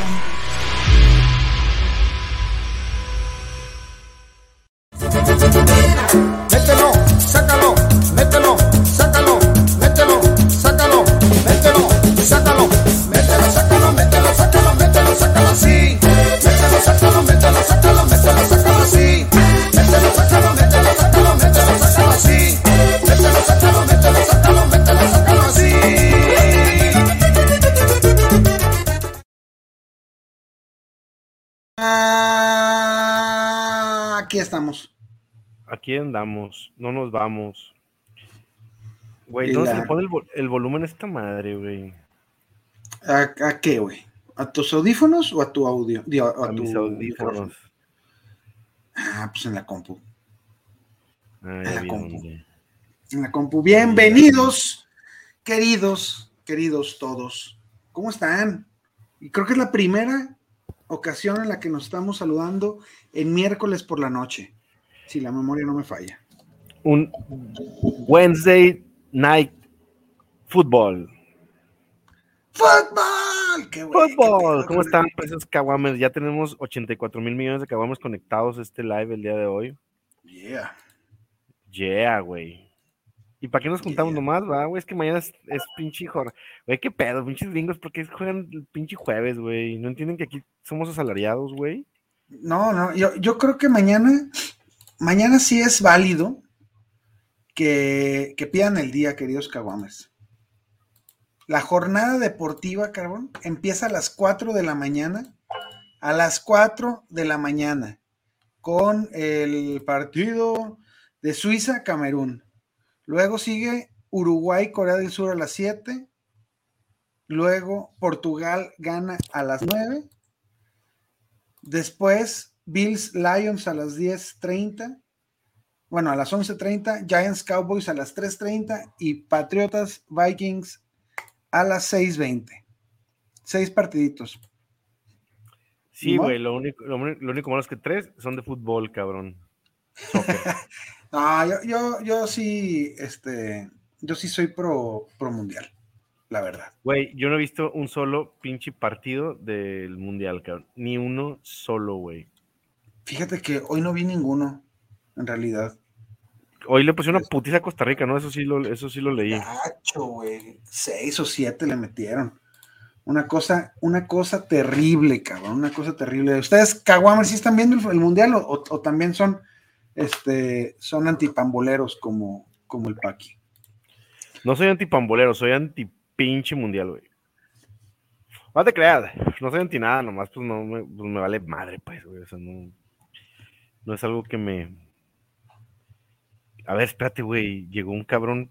Audio andamos, no nos vamos. Güey, ¿dónde la- se le pone el, vo- el volumen a esta madre, güey? ¿A, a qué, güey? ¿A tus audífonos o a tu audio? Digo, a, A tu mis micrófono. audífonos. Ah, pues en la compu. Ah, En la compu. En la compu. Bienvenidos, queridos, queridos todos. ¿Cómo están? Y creo que es la primera ocasión en la que nos estamos saludando en miércoles por la noche. Si la memoria no me falla. Un Wednesday Night Football. ¡Fútbol! ¡Qué qué Fútbol, ¿cómo están? Esos caguames, ya tenemos 84 mil millones de caguames conectados a este live el día de hoy. Yeah. Yeah, güey. ¿Y para qué nos juntamos Yeah. nomás, va, güey? Es que mañana es, es pinche jornada. Güey, qué pedo, pinches gringos, ¿por qué juegan el pinche jueves, güey? ¿No entienden que aquí somos asalariados, güey? No, no, yo, yo creo que mañana, mañana sí es válido que, que pidan el día, queridos caguames. La jornada deportiva, carbón, empieza a las 4 de la mañana, a las 4 de la mañana, con el partido de Suiza-Camerún. Luego sigue Uruguay-Corea del Sur a las 7. Luego Portugal gana a las 9. Después, Bills Lions a las 10:30. Bueno, a las 11:30. Giants Cowboys a las 3:30. Y Patriotas Vikings a las 6:20. Seis partiditos. Sí, güey, lo único, lo, uni- lo único malo es que tres son de fútbol, cabrón. No, yo, yo, yo sí, este, yo sí soy pro, pro mundial, la verdad. Güey, yo no he visto un solo pinche partido del mundial, cabrón. Ni uno solo, güey. Fíjate que hoy no vi ninguno, en realidad. Hoy le pusieron una putiza a Costa Rica, ¿no? Eso sí lo, eso sí lo leí. Gacho, güey. Seis o siete le metieron. Una cosa, una cosa terrible, cabrón. Una cosa terrible. ¿Ustedes, Caguamer, sí están viendo el, el mundial o, o- o también son, este, son antipamboleros como, como el Paqui? No soy antipambolero, soy anti pinche mundial, güey. No te creas, no soy anti nada, nomás pues no me, pues, me vale madre, pues, güey. O sea, no, no es algo que me. A ver, espérate, güey. Llegó un cabrón.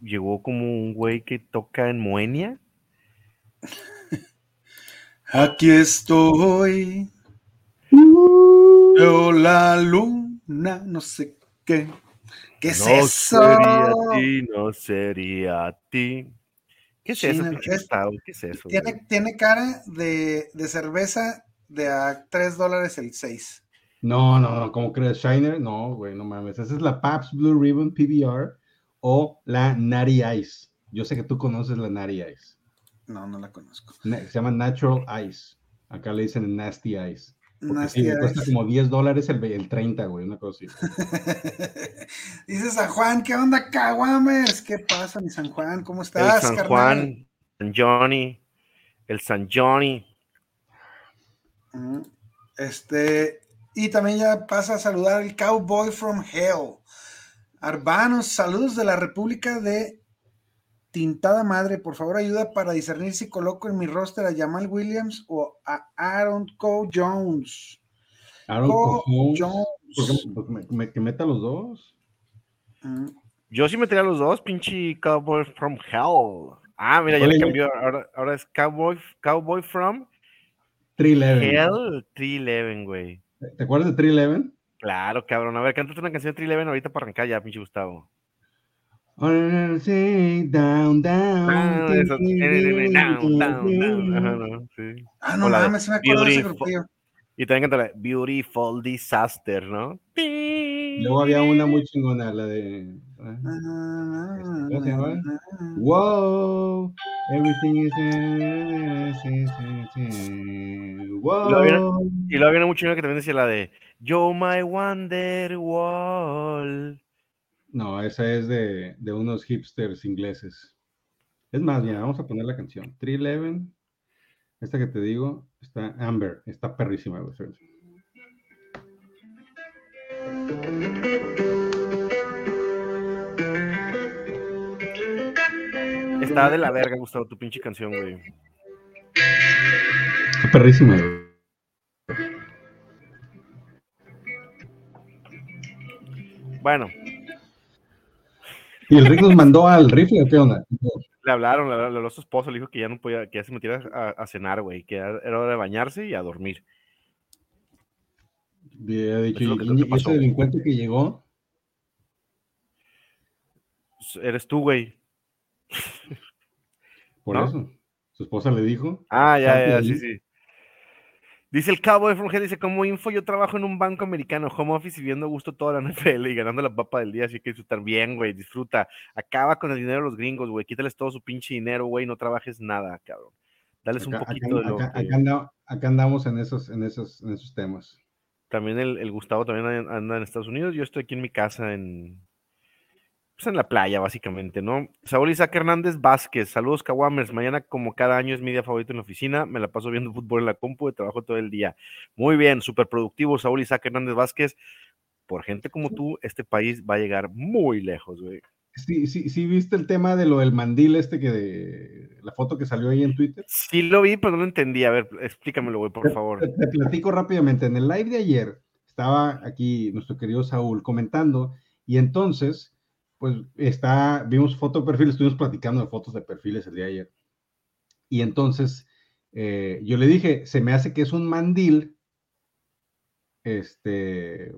Llegó como un güey que toca en Moenia. Aquí estoy. Yo la luna, no sé qué. ¿Qué es no eso? sería ti, no sería ti. ¿Qué es eso, es-? ¿Qué es eso? Tiene, tiene cara de, de cerveza de a 3 dólares el 6. No, no, no, ¿cómo crees? Shiner, no, güey, no mames. Esa es la Pabst Blue Ribbon PBR o la Natty Ice. Yo sé que tú conoces la Natty Ice. No, no la conozco. Na- Se llama Natural Ice. Acá le dicen Nasty Ice. Nasty sí, le cuesta Ice. como 10 dólares el, el 30, güey, una cosa así. Dice San Juan, ¿qué onda, Caguamers? ¿Qué pasa, mi San Juan? ¿Cómo El estás, San carnal? Juan, San Johnny, el San Johnny. Este, y también ya pasa a saludar el Cowboy from Hell. Arbanos, saludos de la República de Tintada Madre. Por favor, ayuda para discernir si coloco en mi roster a Jamal Williams o a Aaron Cole Jones. Aaron Cole Jones. Jones. ¿por qué- por qué me, me- que meta los dos? Yo sí metería los dos, pinche Cowboy from Hell. Ah, mira, ya Oye. le cambió. Ahora, ahora es Cowboy, Cowboy from 311. Hell 311, güey. ¿Te acuerdas de 311? Claro, cabrón. A ver, cántate una canción de 311 ahorita para arrancar ya, pinche Gustavo. Sí, down, down. Ah, eso- down, down, down. Ajá, no, sí. Ah, no de mames, sí me acuerdo de ese grupillo. Y también canta la Beautiful Disaster, ¿no? Luego había una muy chingona, la de. Ah, ¿Cómo se llama? Wow, Everything is. Wow. Y luego viene mucho que también decía la de Yo My Wonder Wall. No, esa es de, de unos hipsters ingleses. Es más, mira, vamos a poner la canción. 311. Esta que te digo, está Amber, está perrísima. güey. Está de la verga, Gustavo, tu pinche canción, güey. Está perrísima. güey. Bueno, ¿Y el Rick nos mandó al rifle o qué onda? le hablaron, le habló a su esposo, le dijo que ya no podía, que ya se metiera a, a cenar, güey, que era hora de bañarse y a dormir. Había dicho, Es y- y pasó, ese güey. delincuente que llegó, Eres tú, güey. por ¿No? eso. Su esposa le dijo. Ah, ya, ya, sí, sí. Dice el cabo de Frongel, dice, como info, yo trabajo en un banco americano, home office y viendo a gusto toda la NFL y ganando la papa del día, así que disfrutar bien, güey, disfruta. Acaba con el dinero de los gringos, güey, quítales todo su pinche dinero, güey, no trabajes nada, cabrón. Dales un poquito acá- de lo acá- que- acá anda- acá andamos en esos, en esos, en esos temas. También el, el Gustavo también an- anda en Estados Unidos, yo estoy aquí en mi casa en... Pues en la playa, básicamente, ¿no? Saúl Isaac Hernández Vázquez, saludos Kawamers, mañana como cada año es mi día favorito en la oficina, me la paso viendo fútbol en la compu y trabajo todo el día. Muy bien, súper productivo, Saúl Isaac Hernández Vázquez. Por gente como tú, este país va a llegar muy lejos, güey. Sí, sí, sí, viste el tema de lo del mandil este que de la foto que salió ahí en Twitter. Sí lo vi, pero no lo entendí. A ver, explícamelo, güey, por favor. Te, te platico rápidamente. En el live de ayer estaba aquí nuestro querido Saúl comentando y entonces, pues está, vimos foto de perfil, estuvimos platicando de fotos de perfiles el día de ayer. Y entonces eh, yo le dije, se me hace que es un mandil, este,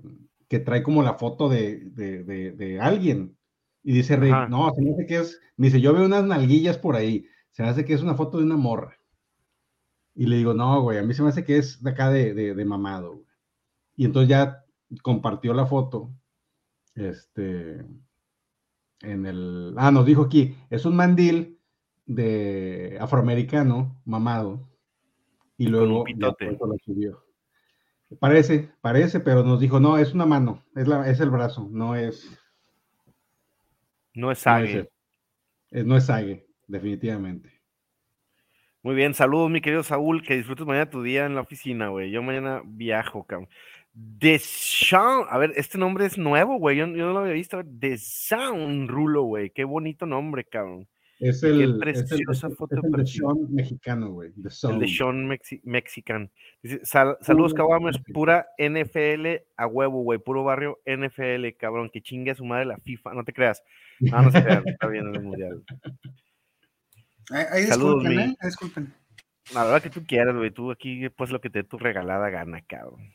que trae como la foto de, de, de- de alguien. Y dice Ajá. no, se me hace que es, me dice, yo veo unas nalguillas por ahí, se me hace que es una foto de una morra. Y le digo, no, güey, a mí se me hace que es de acá de, de, de mamado, güey. Y entonces ya compartió la foto, este, en el, ah, nos dijo aquí, es un mandil de afroamericano, mamado, y luego lo subió. Parece, parece, pero nos dijo, no, es una mano, es, la, es el brazo, no es, No es no sague. eso. Es- no es sague, definitivamente. Muy bien, saludos, mi querido Saúl. Que disfrutes mañana tu día en la oficina, güey. Yo mañana viajo, cabrón. Deschamps, a ver, este nombre es nuevo, güey. Yo, yo no lo había visto. Deschamps Rulo, güey. Qué bonito nombre, cabrón. Es Qué el, es el, preciosa es el- foto es de el de. Sean mexicano, güey. The El Son. de Sean Mexi- Mexican. Dice, "Sal- saludos, Caguames. barrio. Pura NFL a huevo, güey. Puro barrio NFL, cabrón. Que chingue a su madre la FIFA. No te creas. No, no se crean. Está bien en el mundial. Ahí, ahí Saludos, disculpen, mi- ¿eh? Ahí Disculpen. La verdad que tú quieras, güey. Tú aquí, pues lo que te dé tu regalada gana, cabrón.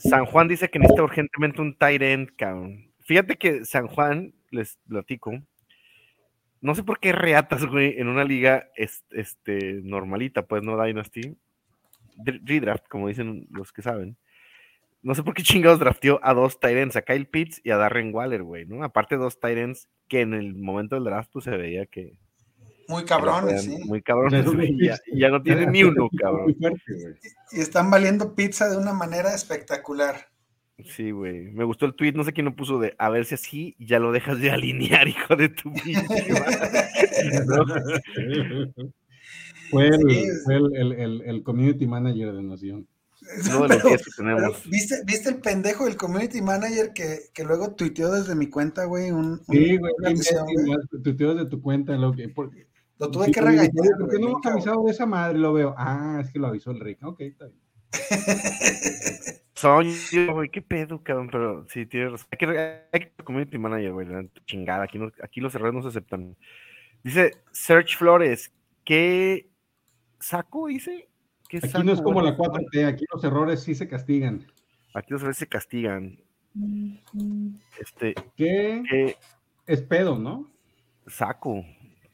San Juan dice que necesita urgentemente un tight end, cabrón. Fíjate que San Juan, les platico, no sé por qué reatas, güey, en una liga es- este, normalita, pues no Dynasty, Dr- redraft, como dicen los que saben. No sé por qué chingados drafteó a dos ends, a Kyle Pitts y a Darren Waller, güey, ¿no? Aparte dos ends que en el momento del draft pues se veía que, Muy cabrones, sí. muy cabrones, ya, ya no tiene ni uno, cabrón. Muy fuerte, güey. Y están valiendo pizza de una manera espectacular. Sí, güey. Me gustó el tweet, no sé quién lo puso de a ver si así ya lo dejas de alinear, hijo de tu pinche madre". ¿No? Fue, el, Sí. fue el, el- el- el community manager de Nación. Uno de los Pero- 10 que pero, tenemos. ¿viste, ¿Viste el pendejo del community manager que, que luego tuiteó desde mi cuenta, güey? Un, Sí, güey, una sí, atención, sí, güey? más tuiteos de tu cuenta. Lo que, por- Lo tuve sí, que regañar. "Oye, ¿Por qué no hemos avisado de esa madre? Lo veo. Ah, es que lo avisó el Rick. Ok, está bien. Son yo, güey, qué pedo, cabrón, pero sí, tienes razón. Hay que, hay que community manager, güey, chingada, aquí, no- aquí los errores no se aceptan. Dice Serge Flores, ¿qué saco dice? ¿Qué Aquí saco, no es como güey? la 4T, aquí los errores sí se castigan. Aquí los errores se castigan. Este, ¿Qué ¿qué es pedo, no? saco?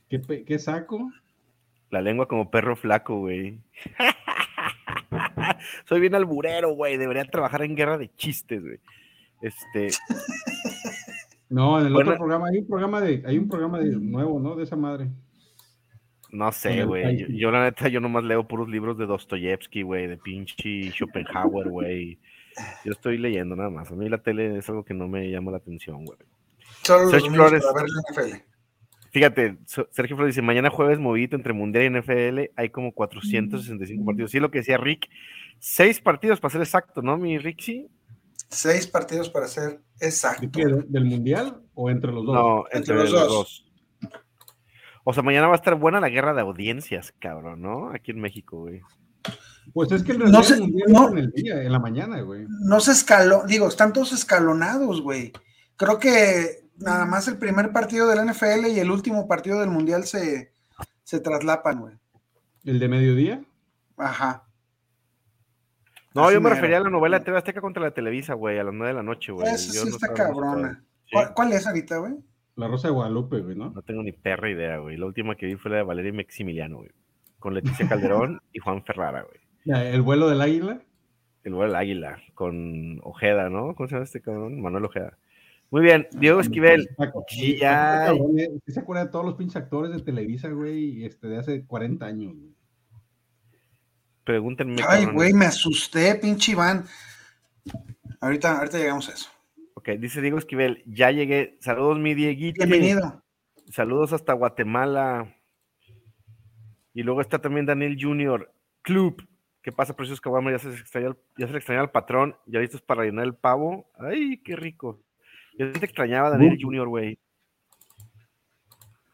¿Qué, saco? La lengua como perro flaco, güey. Soy bien alburero, güey. Debería trabajar en guerra de chistes, güey. Este, No, en el Bueno. otro programa hay un programa de, hay un programa de nuevo, ¿no? De esa madre. No sé, güey. Yo, yo, la neta, yo nomás leo puros libros de Dostoyevsky, güey, de pinche Schopenhauer, güey. Yo estoy leyendo nada más. A mí la tele es algo que no me llama la atención, güey. Solo los Flores. para ver la NFL. Fíjate, Sergio Flores dice, mañana jueves movidito entre Mundial y NFL, hay como 465 partidos. Sí, lo que decía Rick, seis partidos para ser exacto, ¿no, mi Rixi? Seis partidos para ser ¿De exacto. qué? ¿Del mundial o entre los dos? No, entre, Entre los, los dos. dos. O sea, mañana va a estar buena la guerra de audiencias, cabrón, ¿no? Aquí en México, güey. Pues es que el, No sé, el mundial no. en el día, en la mañana, güey. No se escaló, digo, están todos escalonados, güey. Creo que nada más el primer partido de la NFL y el último partido del Mundial se, se traslapan, güey. El de mediodía. Ajá. No, Así yo me refería a la novela TV Azteca contra la Televisa, güey, a las 9 de la noche, güey. Esa sí no está cabrona. ¿Cuál, cuál es ahorita, güey? La Rosa de Guadalupe, güey, ¿no? No tengo ni perra idea, güey. La última que vi fue la de Valeria Maximiliano, güey. Con Leticia Calderón y Juan Ferrara, güey. El vuelo del águila. El vuelo del águila, con Ojeda, ¿no? ¿Cómo se llama este cabrón? Manuel Ojeda. Muy bien, Diego Esquivel. Sí, cabrón, eh, ¿sí se acuerda de todos los pinches actores de Televisa, güey? Este, de hace 40 años, güey. Pregúntenme. Ay, cabrones. güey, me asusté, pinche Iván. Ahorita, ahorita llegamos a eso. Ok, dice Diego Esquivel, ya llegué. Saludos, mi Dieguito. Bienvenido. Saludos hasta Guatemala. Y luego está también Daniel Junior. Club. ¿Qué pasa, Precios Caguama? Ya se extraña el, ya se le extraña al patrón. Ya listos para rellenar el pavo. Ay, qué rico. Yo te extrañaba a Daniel Uh. Junior, güey.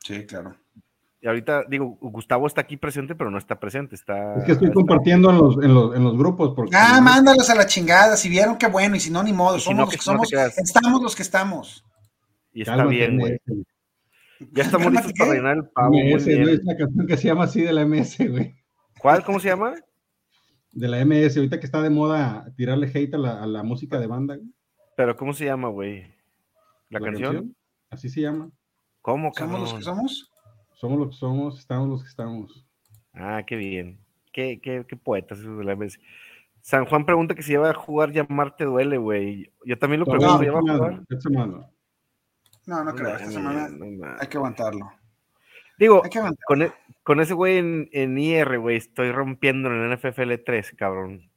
Sí, claro. Y ahorita, digo, Gustavo está aquí presente, pero no está presente. Está, Es que estoy está- compartiendo en los, en los, en los grupos. Porque Ah, mándalos a la chingada. Si vieron, qué bueno. Y si no, ni modo. Si Somos no, que somos. estamos los que estamos. Y está Cálmate, bien, güey. Ya estamos Cálmate, listos para ¿qué? rellenar el pavo. MS. Es una canción que se llama así de la MS, güey. ¿Cuál? ¿Cómo se llama? De la MS, ahorita que está de moda tirarle hate a la, a la música de banda. güey. Pero ¿cómo se llama, güey? ¿La, canción? Así se llama. ¿Cómo, ¿Somos cabrón? los que somos? Somos los que somos, estamos los que estamos. Ah, qué bien. Qué, qué, qué poetas esos de la MS. San Juan pregunta que si ya va a jugar Llamarte Duele, güey. Yo también lo pregunto, No, ¿ya va a esta jugar? semana, esta semana. No, no creo. Esta no, semana no, no. hay que aguantarlo. Digo, que aguantarlo. con, e- con ese güey en, en IR, güey, estoy rompiendo en el NFL 3, cabrón.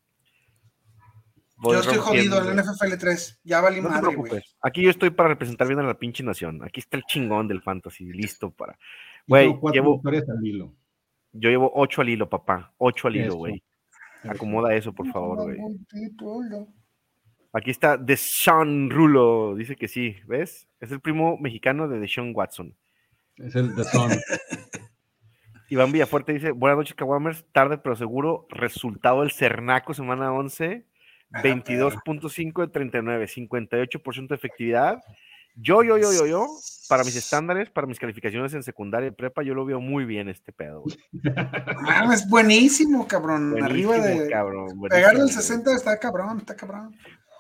Voy Yo estoy jodido en el NFL 3. Ya valí No te madre, güey. preocupes. Aquí yo estoy para representar bien a la pinche nación. Aquí está el chingón del fantasy, listo para. Güey, llevo, victorias al hilo. yo llevo ocho al hilo, papá. Ocho al hilo, güey. Acomoda eso, por favor, güey. Aquí está Deshaun Rulo, dice que sí, ¿ves? Es el primo mexicano de Deshaun Watson. Es el de Son. Iván Villafuerte dice, buenas noches, Kawamers, tarde pero seguro, resultado del Cernaco, semana 11, Ah, 22.5 de 39, 58% de efectividad. Yo, yo, yo, yo, yo, para mis estándares, para mis calificaciones en secundaria y prepa, yo lo veo muy bien este pedo. güey. Ah, es buenísimo, cabrón. Arriba de. cabrón, Pegarle al buenísimo, 60 está cabrón, está cabrón.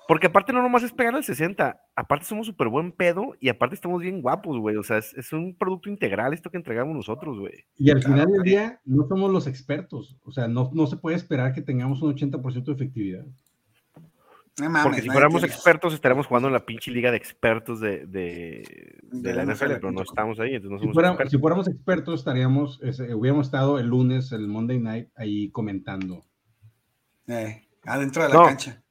Porque aparte no nomás es pegar al 60, aparte somos súper buen pedo y aparte estamos bien guapos, güey. O sea, es, es un producto integral esto que entregamos nosotros, güey. Y al Claro, final del día no somos los expertos. O sea, no, no se puede esperar que tengamos un 80% de efectividad. No mames, Porque si fuéramos expertos, estaríamos jugando en la pinche liga de expertos de, de, de De la NFL, pero no estamos ahí, entonces no Si, expertos. fuéramos expertos, estaríamos, ese, hubiéramos estado el lunes, el Monday night, ahí comentando. Eh, adentro de la No. cancha.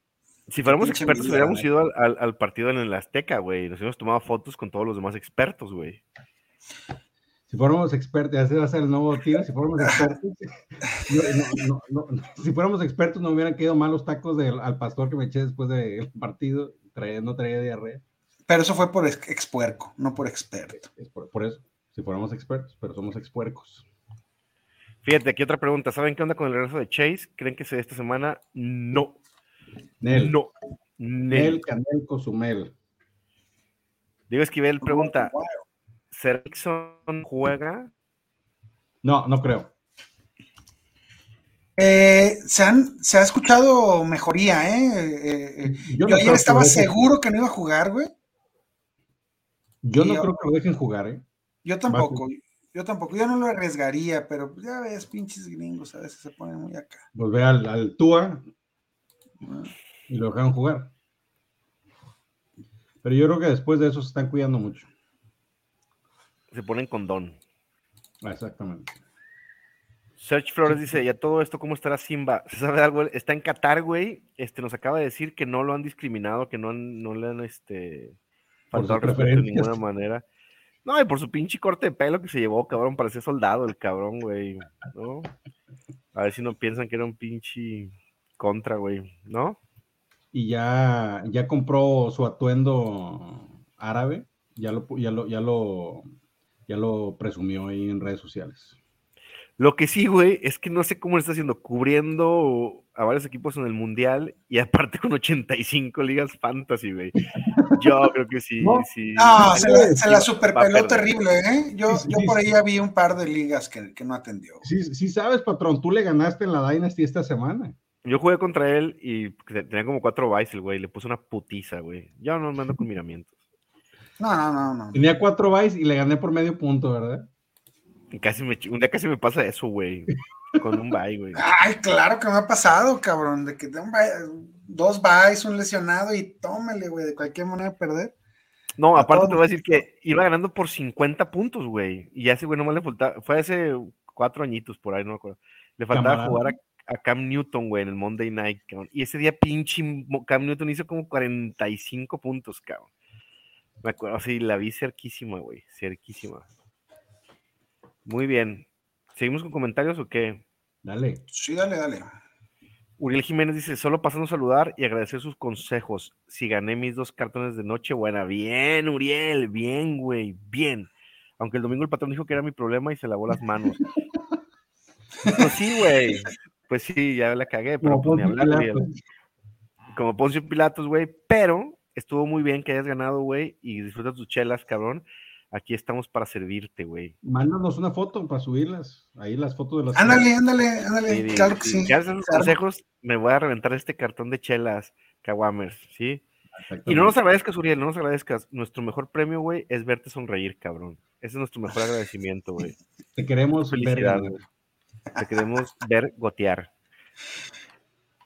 Si fuéramos pinche expertos, hubiéramos ido al, al- al partido en el Azteca, güey. Nos hubiéramos tomado fotos con todos los demás expertos, güey. Si fuéramos expertos, ese va a ser el nuevo tiro. Si fuéramos expertos, no, no, no, no, si fuéramos expertos, no hubieran quedado mal los tacos del, al pastor que me eché después del partido. Traía, no traía diarrea. Pero eso fue por ex- expuerco, no por experto. Es por, por eso. Si fuéramos expertos, pero somos expuercos. Fíjate, aquí otra pregunta. ¿Saben qué onda con el regreso de Chase? ¿Creen que se dé esta semana? No. Nel, No. Nel, Nel. Canel, Cozumel. Diego Esquivel pregunta, Wow. ¿Serixon juega? No, no creo. Eh, se, han, se ha escuchado mejoría, ¿eh? Eh, eh, yo no ayer que estaba seguro que no iba a jugar, güey. Yo no yo- creo que lo dejen jugar, ¿eh? Yo tampoco. Yo tampoco. Yo no lo arriesgaría, pero ya ves, pinches gringos a veces se ponen muy acá. Ve al, al Tua y lo dejaron jugar. Pero yo creo que después de eso se están cuidando mucho. Se ponen con don. Ah, Exactamente. Search Flores dice, ya todo esto, ¿cómo estará Simba? ¿Se sabe algo? Está en Qatar, güey. Este, nos acaba de decir que no lo han discriminado, que no, han- no le han este, faltado respeto de ninguna manera. No, y por su pinche corte de pelo que se llevó, cabrón, parecía soldado el cabrón, güey, ¿no? A ver si no piensan que era un pinche contra, güey, ¿no? Y ya, ya compró su atuendo árabe, ya lo, ya lo, ya lo, ya lo presumió ahí en redes sociales. Lo que sí, güey, es que no sé cómo lo está haciendo, cubriendo a varios equipos en el Mundial y aparte con 85 ligas fantasy, güey. Yo creo que sí, No. sí. No, se la, se la superpeló terrible, ¿eh? Yo, Sí, yo sí, por ahí ya vi un par de ligas que, que no atendió. Sí, sí sabes, patrón, tú le ganaste en la Dynasty esta semana. Yo jugué contra él y te- tenía como cuatro bytes el güey, le puse una putiza, güey. Yo no me ando con miramientos. No, no, no, no. Tenía cuatro bytes y le gané por medio punto, ¿verdad? Y Casi me, un día casi me pasa eso, güey. Con un bye, güey. Ay, claro que me ha pasado, cabrón, de que de un bye- dos byes, un lesionado y tómele, güey, de cualquier manera perder. No, a aparte te voy a decir que iba ganando por 50 puntos, güey. Y ese güey nomás le faltaba, fue hace cuatro añiñitos por ahí, no me acuerdo. Le faltaba Camarada. jugar a, a Cam Newton, güey, en el Monday Night, cabrón. Y ese día pinche Cam Newton hizo como 45 puntos, cabrón. Me acuerdo, sí, la vi cerquísima, güey, cerquísima. Muy bien. ¿Seguimos con comentarios o qué? Dale. Sí, dale, dale. Uriel Jiménez dice, solo pasando a saludar y agradecer sus consejos. Si gané mis dos cartones de noche, buena. Bien, Uriel, bien, güey, bien. Aunque el domingo el patrón dijo que era mi problema y se lavó las manos. pues sí, güey. Pues sí, ya la cagué, pero Como pues ni hablar, Uriel. Pilatos. Como Poncio Pilatos, güey. Pero estuvo muy bien que hayas ganado, güey, y disfruta tus chelas, cabrón. Aquí estamos para servirte, güey. Mándanos una foto para subirlas. Ahí las fotos de las. Ándale, ándale, ándale, Sí, claro que sí. sí. Gracias a los claro. consejos, me voy a reventar este cartón de chelas, Caguamers, ¿sí? Y no nos agradezcas, Uriel, no nos agradezcas. Nuestro mejor premio, güey, es verte sonreír, cabrón. Ese es nuestro mejor agradecimiento, güey. Te queremos ver. Te queremos ver gotear.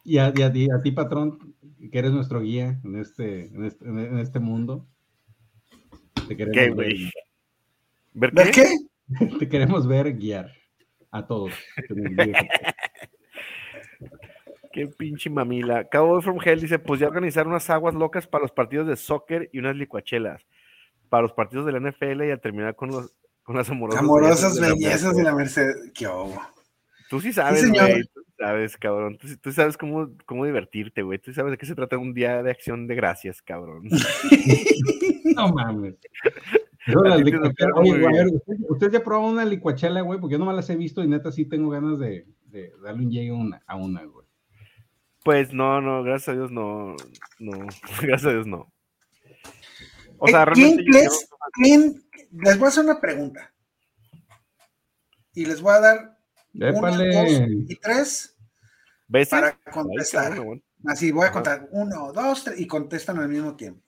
Y a, y a ti, a ti, patrón, que eres nuestro guía en este, en este, en este mundo. Te queremos, ¿Qué, ver, güey? ¿Ver ¿Ver qué? qué? te queremos ver guiar a todos. Qué pinche mamila. Cabo from Hell dice, pues ya organizar unas aguas locas para los partidos de soccer y unas licuachelas. Para los partidos de la NFL y a terminar con los con las amorosas, Amorosas de la bellezas de la Merced. ¿Qué hubo? Tú sí sabes, güey. tú sabes, cabrón. Tú, sabes cómo, cómo divertirte, güey. Tú sabes de qué se trata un día de acción de gracias, cabrón. No mames. Eso, A las ti te licuachelas- educaron Oye, güey. ¿usted, usted ya probó una licuachela, güey? Porque yo nomás las he visto y neta sí tengo ganas de, de darle un llegue a una, a una, güey. Pues no, no, gracias a Dios no. No, gracias a Dios no. O Eh, sea, realmente yo- ¿quién, yo- quién- les voy a hacer una pregunta. Y les voy a dar Épale. dos y tres ¿Ves? para contestar. Así voy a Ajá. contar uno, dos, tres y contestan al mismo tiempo.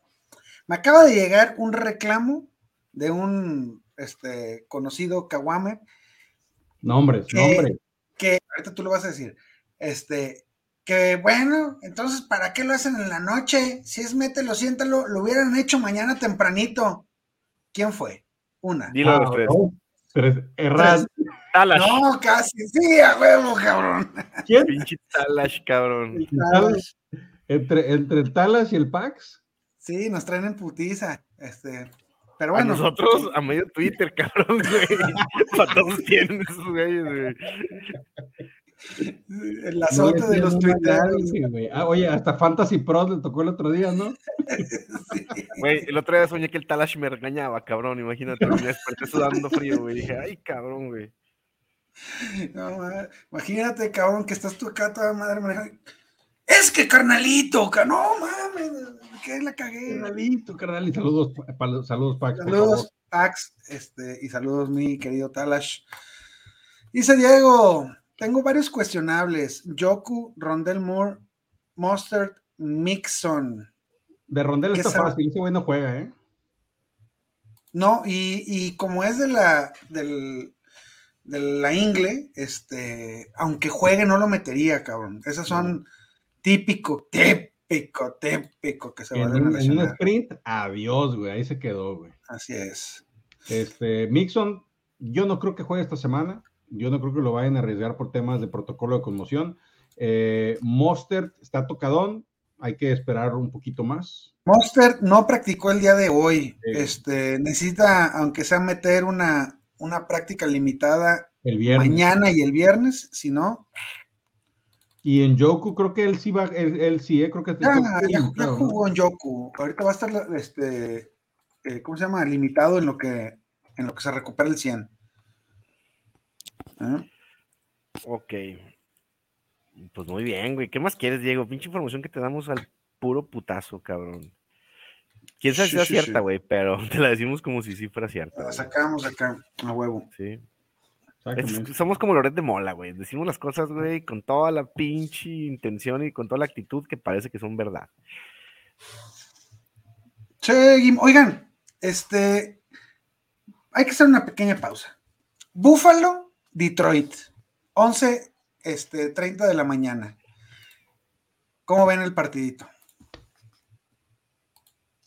Me acaba de llegar un reclamo de un este, conocido Kawame Nombres, ¿Qué? nombres. que ahorita tú lo vas a decir. Este, que bueno, entonces, ¿para qué lo hacen en la noche? Si es mételo, siéntalo, lo hubieran hecho mañana tempranito. ¿Quién fue? Una. Dilo los Ah, tres. no, tres. Errad. Talash. No, casi, sí, a huevo, cabrón. ¿Quién? Pinche Talash, cabrón. Talas. Entre, entre el Talas y el Pax. Sí, nos traen en putiza. Este, pero A bueno. nosotros, a medio Twitter, cabrón, güey. Para todos tienen esos güeyes, güey. El azote de los güey. Ah, oye, hasta Fantasy Pros le tocó el otro día, ¿no? Güey, el otro día soñé que el Talash me regañaba, cabrón. Imagínate, me desperté sudando frío, güey. Dije, ay, cabrón, güey. No, imagínate, cabrón, que estás tú acá toda madre manejando. Es que carnalito, ca- no mames, que la cagué. Carnalito, carnal, y saludos, pa- saludos, Pax. Saludos, Pax, este, y saludos, mi querido Talash. Dice Diego, tengo varios cuestionables. Yoku, Rondell Moore, Mustard, Mixon. De Rondel ¿Qué está fácil, ese güey no juega, ¿eh? No, y, y como es de la del, de la ingle, este, aunque juegue, no lo metería, cabrón. Esas son típico, típico, típico que se van a un, en un lesionar. sprint, adiós, güey, ahí se quedó, güey. Así es. Este, Mixon, yo no creo que juegue esta semana. Yo no creo que lo vayan a arriesgar por temas de protocolo de conmoción. Eh, Monster está tocadón, hay que esperar un poquito más. Monster no practicó el día de hoy. Este, necesita, aunque sea meter una, una práctica limitada el viernes. mañana y el viernes, si no. Y en Yoku creo que él sí va, él, sí, eh, creo que ya, ya, jugó en Yoku. Ahorita va a estar este, eh, ¿cómo se llama? Limitado en lo que en lo que se recupera el 100. ¿Eh? Ok. Pues muy bien, güey. ¿Qué más quieres, Diego? Pinche información que te damos al puro putazo, cabrón. Quién sabe si es cierta, güey, pero te la decimos como si sí fuera cierta. La sacamos acá, a huevo. Sí. somos como Loret de Mola, güey. Decimos las cosas, güey, con toda la pinche intención y con toda la actitud que parece que son verdad. Che, oigan, este, hay que hacer una pequeña pausa. Búfalo, Detroit, 11, este, 30 de la mañana. ¿Cómo ven el partidito?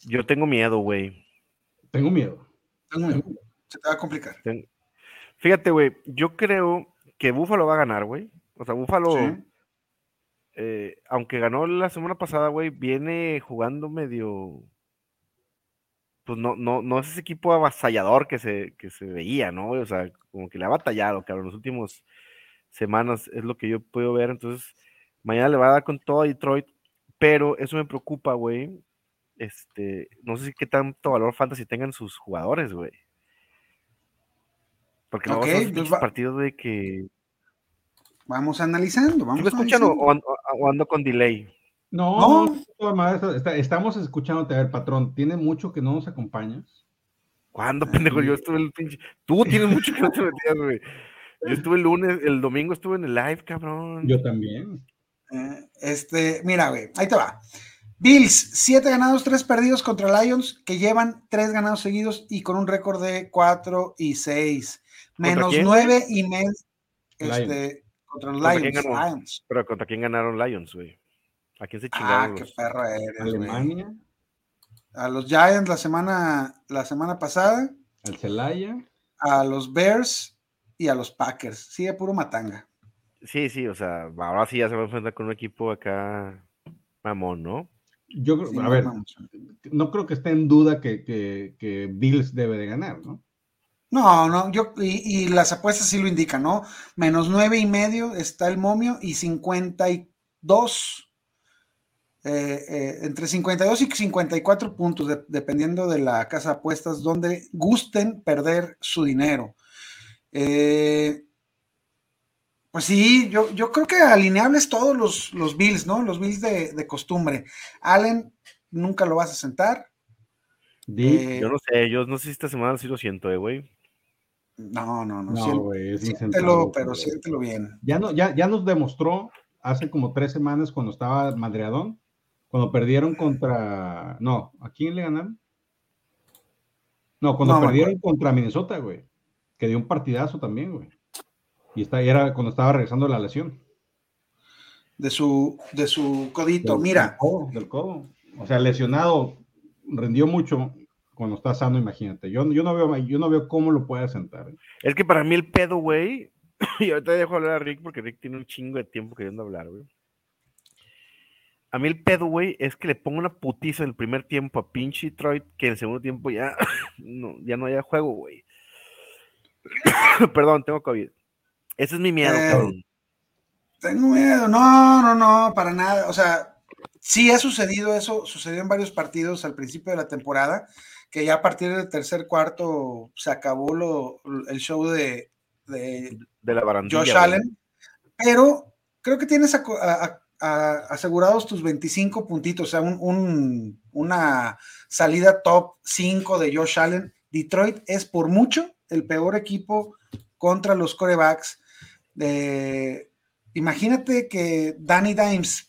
Yo tengo miedo, güey. Tengo miedo. Tengo miedo. Se te va a complicar. Fíjate, güey, yo creo que Búfalo va a ganar, güey. O sea, Búfalo, eh, aunque ganó la semana pasada, güey, viene jugando medio pues no, no, no es ese equipo avasallador que se, que se veía, ¿no? O sea, como que le ha batallado, cabrón, los últimos semanas es lo que yo puedo ver. Entonces, mañana le va a dar con todo a Detroit, pero eso me preocupa, güey. Este, no sé si qué tanto valor fantasy tengan sus jugadores, güey. Porque no okay, pues partidos de que. Vamos analizando, vamos ¿Me escuchan o ando con delay? No, no, estamos escuchándote. A ver, patrón, ¿tiene mucho que no nos acompañas? ¿Cuándo, pendejo? Yo estuve el pinche. Tú tienes mucho que no te metías, güey. Yo estuve el lunes, el domingo estuve en el live, cabrón. Yo también. Eh, este, mira, güey, ahí te va. Bills, siete ganados, tres perdidos contra Lions, que llevan tres ganados seguidos y con un récord de cuatro y seis. Menos nueve y medio. Este, contra los Lions, Lions. Pero ¿contra quién ganaron Lions, güey? ¿A quién se ah, chingaron? Ah, qué perra eres, Alemania. A los Giants la semana, la semana pasada. Al Celaya. A los Bears y a los Packers. Sí, de puro matanga. Sí, sí, o sea, ahora sí ya se va a enfrentar con un equipo acá mamón, ¿no? Yo creo, a ver, no creo que esté en duda que, que, Bills debe de ganar, ¿no? No, no, yo, y, y, las apuestas sí lo indican, ¿no? Menos nueve y medio está el momio y 52 eh, eh, entre 52 y 54 puntos, dependiendo de la casa de apuestas, donde gusten perder su dinero. Eh, pues sí, yo, yo, creo que alineables todos los, los Bills, ¿no? Los Bills de, costumbre. Allen, nunca lo vas a sentar. yo no sé, yo no sé si esta semana sí lo siento, eh, güey. No, no, no. no güey, siéntelo, pero siéntelo bien. Ya, no, ya, ya nos demostró hace como tres semanas cuando estaba madreadón cuando perdieron contra. No, ¿a quién le ganaron? No, cuando perdieron contra Minnesota, güey. Que dio un partidazo también, güey. Y está, era cuando estaba regresando la lesión. De su, de su codito, mira. Del codo, O sea, lesionado, rindió mucho. Cuando está sano, imagínate. Yo, yo, no, veo, yo no veo cómo lo puede sentar. ¿eh? Es que para mí el pedo, güey. y ahorita dejo hablar a Rick porque Rick tiene un chingo de tiempo queriendo hablar, güey. A mí el pedo, güey, es que le pongo una putiza en el primer tiempo a pinche Detroit, que en el segundo tiempo ya no, ya no haya juego, güey. Perdón, tengo COVID. Ese es mi miedo, eh, cabrón. Tengo miedo, no, no, no, para nada. O sea, sí ha sucedido eso, sucedió en varios partidos al principio de la temporada, que ya a partir del tercer cuarto se acabó lo, el show de, de, la Josh Allen, pero creo que tienes a asegurados tus 25 puntitos, o sea, un, una salida top 5 de Josh Allen. Detroit es por mucho el peor equipo contra los corebacks. Imagínate que Danny Dimes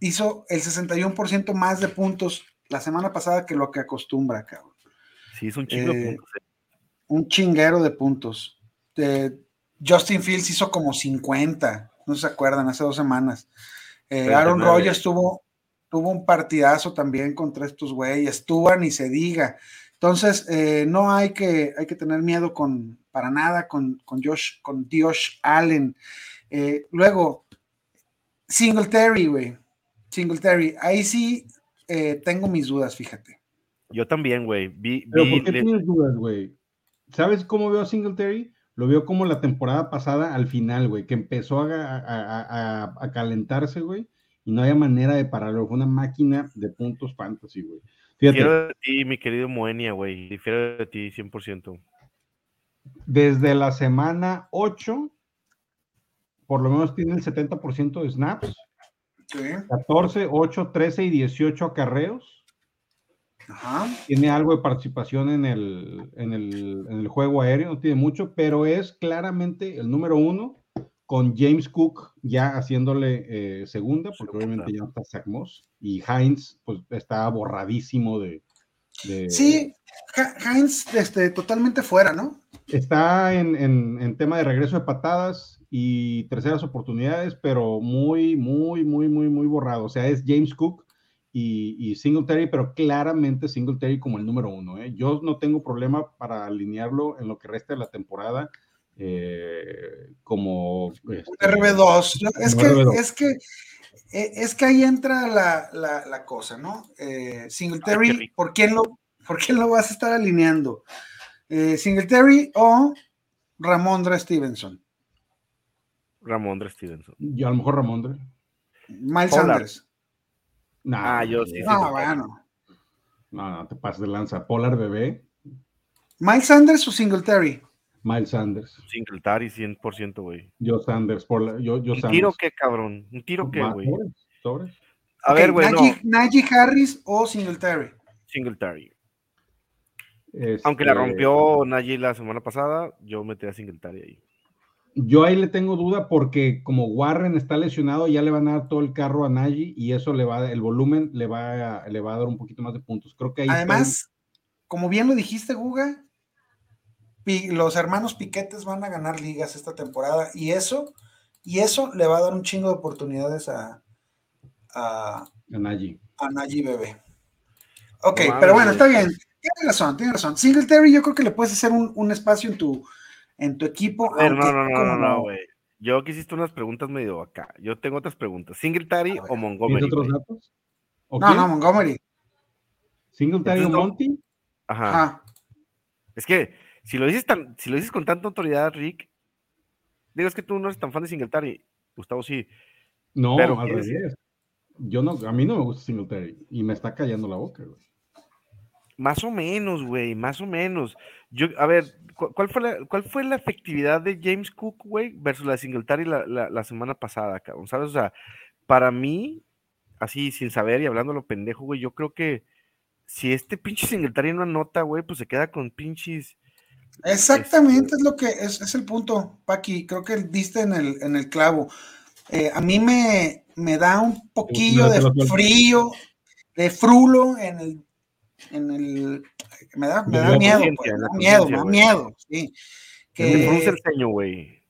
hizo el 61% más de puntos la semana pasada que lo que acostumbra, cabrón. Sí, es un chingo de eh, puntos. Eh. Un chinguero de puntos. Justin Fields hizo como 50, no se acuerdan, hace dos semanas. Eh, Aaron Rodgers tuvo, tuvo un partidazo también contra estos güeyes, Tuvo ni se diga. Entonces, eh, no hay que, hay que tener miedo con, para nada con, con Josh, con Josh Allen. Eh, luego, Singletary, güey. Singletary. Ahí sí eh, tengo mis dudas, fíjate. Yo también, güey. Vi, Pero ¿por qué le- tienes dudas, güey? ¿Sabes cómo veo a Singletary? Lo veo como la temporada pasada al final, güey, que empezó a, a- a- a- a calentarse, güey, y no había manera de pararlo. Fue una máquina de puntos fantasy, güey. Fíjate, Difiero de ti, mi querido Moenia, güey. Difiero de ti 100%. desde la semana 8, por lo menos tiene el 70% de snaps, Sí. 14, 8, 13 y 18 acarreos. Ajá. tiene algo de participación en el, en el, en el juego aéreo, no tiene mucho, pero es claramente el número uno con James Cook ya haciéndole eh, segunda, porque obviamente ya no está Zach Moss, y Heinz pues está borradísimo de... de- Sí, Heinz este, totalmente fuera, ¿no? Está en, en- en tema de regreso de patadas y terceras oportunidades, pero muy, muy, muy, muy, muy borrado. O sea, es James Cook y, y Singletary, pero claramente Singletary como el número uno. ¿eh? Yo no tengo problema para alinearlo en lo que resta de la temporada eh, como... este, RB2. Yo- Es como que, RB2. es que, eh, es que ahí entra la, la- la cosa, ¿no? Eh, Ay, Singletary, qué. ¿por quién, lo, ¿por quién lo vas a estar alineando? Eh, Singletary o Ramondra Stevenson. Ramondre Stevenson. Yo a lo mejor Ramondre. Miles Pollard. Sanders. Nah, Ah, yo sí, sí. Bueno. No, no te pases de lanza. Polar Bebé, Miles Sanders o Singletary. Miles Sanders, Singletary 100%, güey. yo Sanders, por la- yo, yo ¿Un Sanders. tiro qué, cabrón? ¿Un tiro qué, güey? sobres. A ver, güey, no. Najee, Najee Harris o Singletary. Singletary. Este, Aunque la rompió Najee la semana pasada, yo metí a Singletary ahí. Yo ahí le tengo duda porque como Warren está lesionado, ya le van a dar todo el carro a Nagy y eso le va, el volumen le va, a, le va a dar un poquito más de puntos. Creo que ahí está Además, como bien lo dijiste, Guga, los hermanos Piquetes van a ganar ligas esta temporada y eso, y eso le va a dar un chingo de oportunidades a, a, a Nagy. a Najee Bebé. Ok, pero bueno, está bien. Tienes razón, tienes razón. Singletary, yo creo que le puedes hacer un, un espacio en tu, en tu equipo. Ver, no, aunque no, no, no, no, güey. Yo que hiciste unas preguntas medio acá. Yo tengo otras preguntas. ¿Singletary o ¿Tienes Montgomery? otros datos? ¿O No, quién? no, Montgomery. ¿Singletary o Monty? Ajá. Ajá. Es que si lo dices tan, si lo dices con tanta autoridad, Rick, digo es que tú no eres tan fan de Singletary. Gustavo sí. No, Pero al ¿quieres- revés. Yo no, a mí no me gusta Singletary y me está callando la boca, güey. Más o menos, güey, más o menos. Yo, a ver, ¿cu- ¿cuál fue la, cuál fue la efectividad de James Cook, güey, versus la de Singletary la, la, la semana pasada, cabrón? ¿Sabes? O sea, para mí, así sin saber y hablando lo pendejo, güey, yo creo que si este pinche Singletary no anota, güey, pues se queda con pinches. Exactamente, es lo que es, es el punto, Paqui. Creo que diste en el, en el clavo. Eh, a mí me, me da un poquillo de frío, de frulo en el, en el, me da, me da miedo, pues, me da miedo, me da miedo, sí. Que me frunce Que el ceño, güey.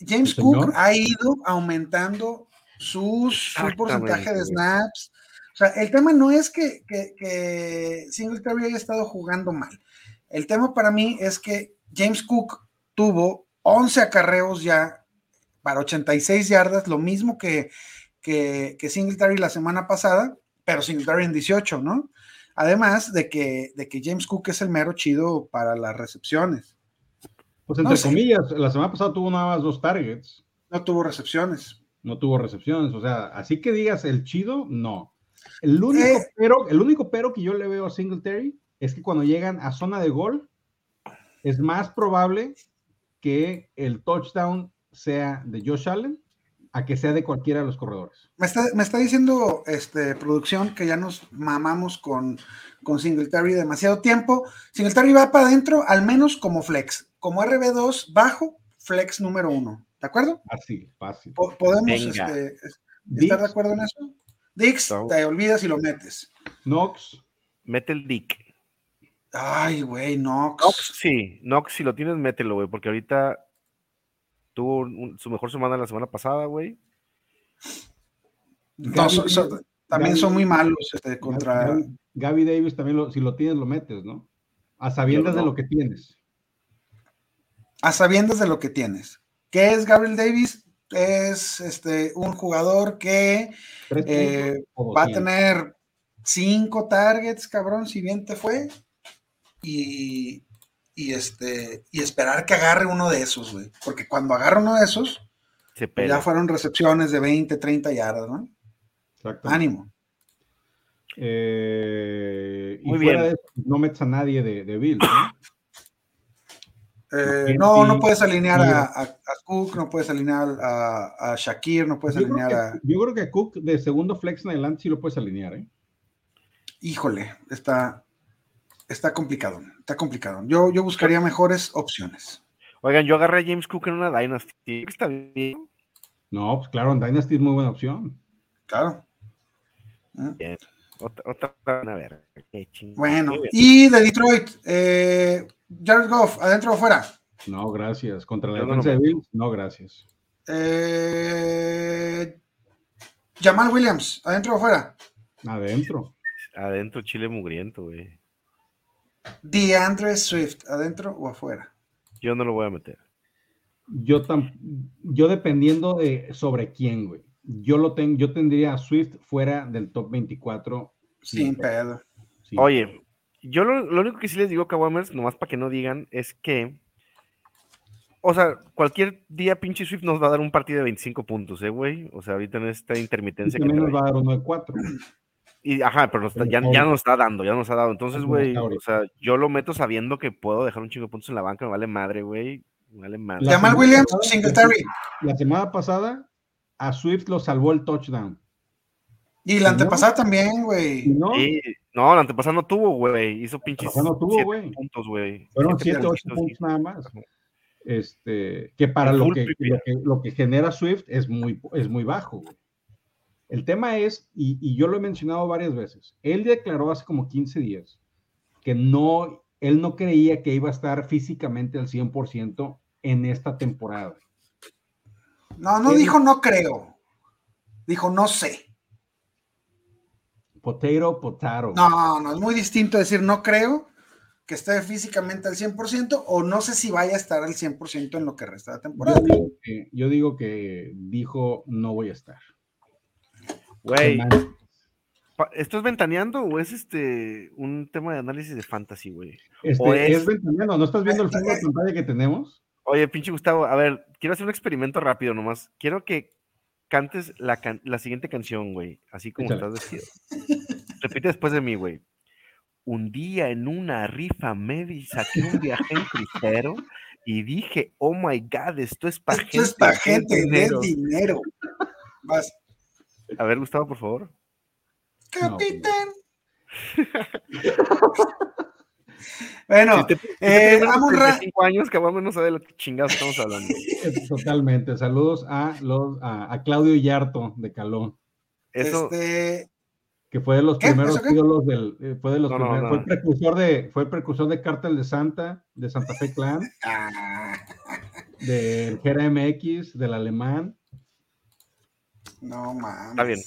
James ¿El Cook ha ido aumentando sus, su porcentaje de snaps. O sea, el tema no es que, que, que Singletary haya estado jugando mal. El tema para mí es que James Cook tuvo 11 acarreos ya para 86 yardas, lo mismo que, que, que Singletary la semana pasada, pero Singletary en 18, ¿no? Además de que, de que James Cook es el mero chido para las recepciones. Pues No entre sé. comillas, la semana pasada tuvo nada más dos targets, No tuvo recepciones. no tuvo recepciones, o sea, así que digas el chido, no. El único, Eh. pero, el único pero que yo le veo a Singletary es que cuando llegan a zona de gol, es más probable que el touchdown sea de Josh Allen a que sea de cualquiera de los corredores. Me está, me está diciendo este, producción que ya nos mamamos con, con Singletary demasiado tiempo. Singletary va para adentro, al menos como flex. Como RB2 bajo, flex número uno. ¿De acuerdo? Fácil, fácil. Po- ¿Podemos este, estar de acuerdo en eso? Dix, No. te olvidas y lo metes. Knox, Mete el dick. Ay, güey, Nox. Knox, sí, Knox, si lo tienes, mételo, güey, porque ahorita tuvo un- su mejor semana la semana pasada, güey. No, Gaby so- so- Davis- también Gaby- son muy malos este, contra. Gaby, Gaby Davis también, lo- si lo tienes, lo metes, ¿no? A sabiendas de lo que tienes. A sabiendas de lo que tienes. ¿Qué es Gabriel Davis? Es este, un jugador que eh, va a 200. tener cinco targets, cabrón, si bien te fue. Y, y este, y esperar que agarre uno de esos, güey. Porque cuando agarra uno de esos, Se pues ya fueron recepciones de 20, 30 yardas, ¿no? Exacto. Ánimo. Eh, y Muy fuera bien. de eso, no metes a nadie de, de Bill. ¿no? Eh, no, no puedes alinear a, Mira. a- a Cook, no puedes alinear a, a Shakir, no puedes Yo alinear a. yo creo que a Cook de segundo flex en adelante sí lo puedes alinear, ¿eh? Híjole, está, está complicado. Está complicado. Yo, yo buscaría mejores opciones. Oigan, yo agarré a James Cook en una Dynasty. Está bien. No, pues claro, en Dynasty es muy buena opción. Claro. ¿Mm? Otra, otra, a ver. Qué chingada. Bueno, bien. y de Detroit, eh, Jared Goff, adentro o fuera. No, gracias. Contra la no defensa lo de Bills, no, gracias. Eh, Jamal Williams, adentro o fuera. Adentro. Adentro chile mugriento, güey. DeAndre Swift, adentro o afuera. Yo no lo voy a meter. Yo, tam- yo dependiendo de sobre quién, güey. Yo lo tengo, yo tendría a Swift fuera del top 24. Sin pedo. sin Oye, yo lo, lo único que sí les digo, Kawamers, nomás para que no digan, es que. O sea, cualquier día pinche Swift nos va a dar un partido de 25 puntos, ¿eh, güey? O sea, ahorita en esta Y intermitencia que también nos va a dar uno de cuatro. Y, ajá, pero nos está- ya, ya nos está dando, ya nos ha dado. Entonces, güey, o sea, yo lo meto sabiendo que puedo dejar un chingo de puntos en la banca, me vale madre, güey. Me vale madre. Jamal Williams, pasada- Singletary. La semana pasada, a Swift lo salvó el touchdown. Y la ¿No? antepasada también, güey. no, Sí, no, la antepasada no tuvo, güey. Hizo pinches no tuvo, siete güey. puntos, güey. fueron Siete 7, 8 puntitos, puntos nada más. Este, que para lo que, lo que, lo que genera Swift es muy, es muy bajo. güey. El tema es, y, y yo lo he mencionado varias veces, él declaró hace como 15 días que no, él no creía que iba a estar físicamente al 100% en esta temporada. No, no Él- dijo no creo. Dijo no sé. Potato, potato. No, no, es muy distinto decir no creo que esté físicamente al 100% o no sé si vaya a estar al 100% en lo que resta de yo, temporada. digo que, yo digo que dijo no voy a estar. Güey, Además, pa- ¿esto es ventaneando o es este un tema de análisis de fantasy, güey? Este, o es, es- ventaneando, ¿no estás viendo el fondo de pantalla que tenemos? Oye, pinche Gustavo, a ver, quiero hacer un experimento rápido nomás. Quiero que cantes la, can- la siguiente canción, güey, así como Échale. estás vestido. Repite después de mí, güey. Un día en una rifa me di- saqué un viaje en crucero y dije, oh my god, esto es para Esto es para gente de dinero. Vas, A ver, Gustavo, por favor. capitán. bueno, si te, eh, 35 años, cabrón, no sabe lo que chingados estamos hablando. Totalmente. Saludos a, los, a, a Claudio Yarto de Calón, Eso, este, que fue de los ¿Qué? primeros ídolos del, eh, fue de los No, no, primeros, no. fue el precursor de, fue el precursor de Cártel de Santa, de Santa Fe Clan, ah, del Gera MX, del alemán. No mames. Está bien.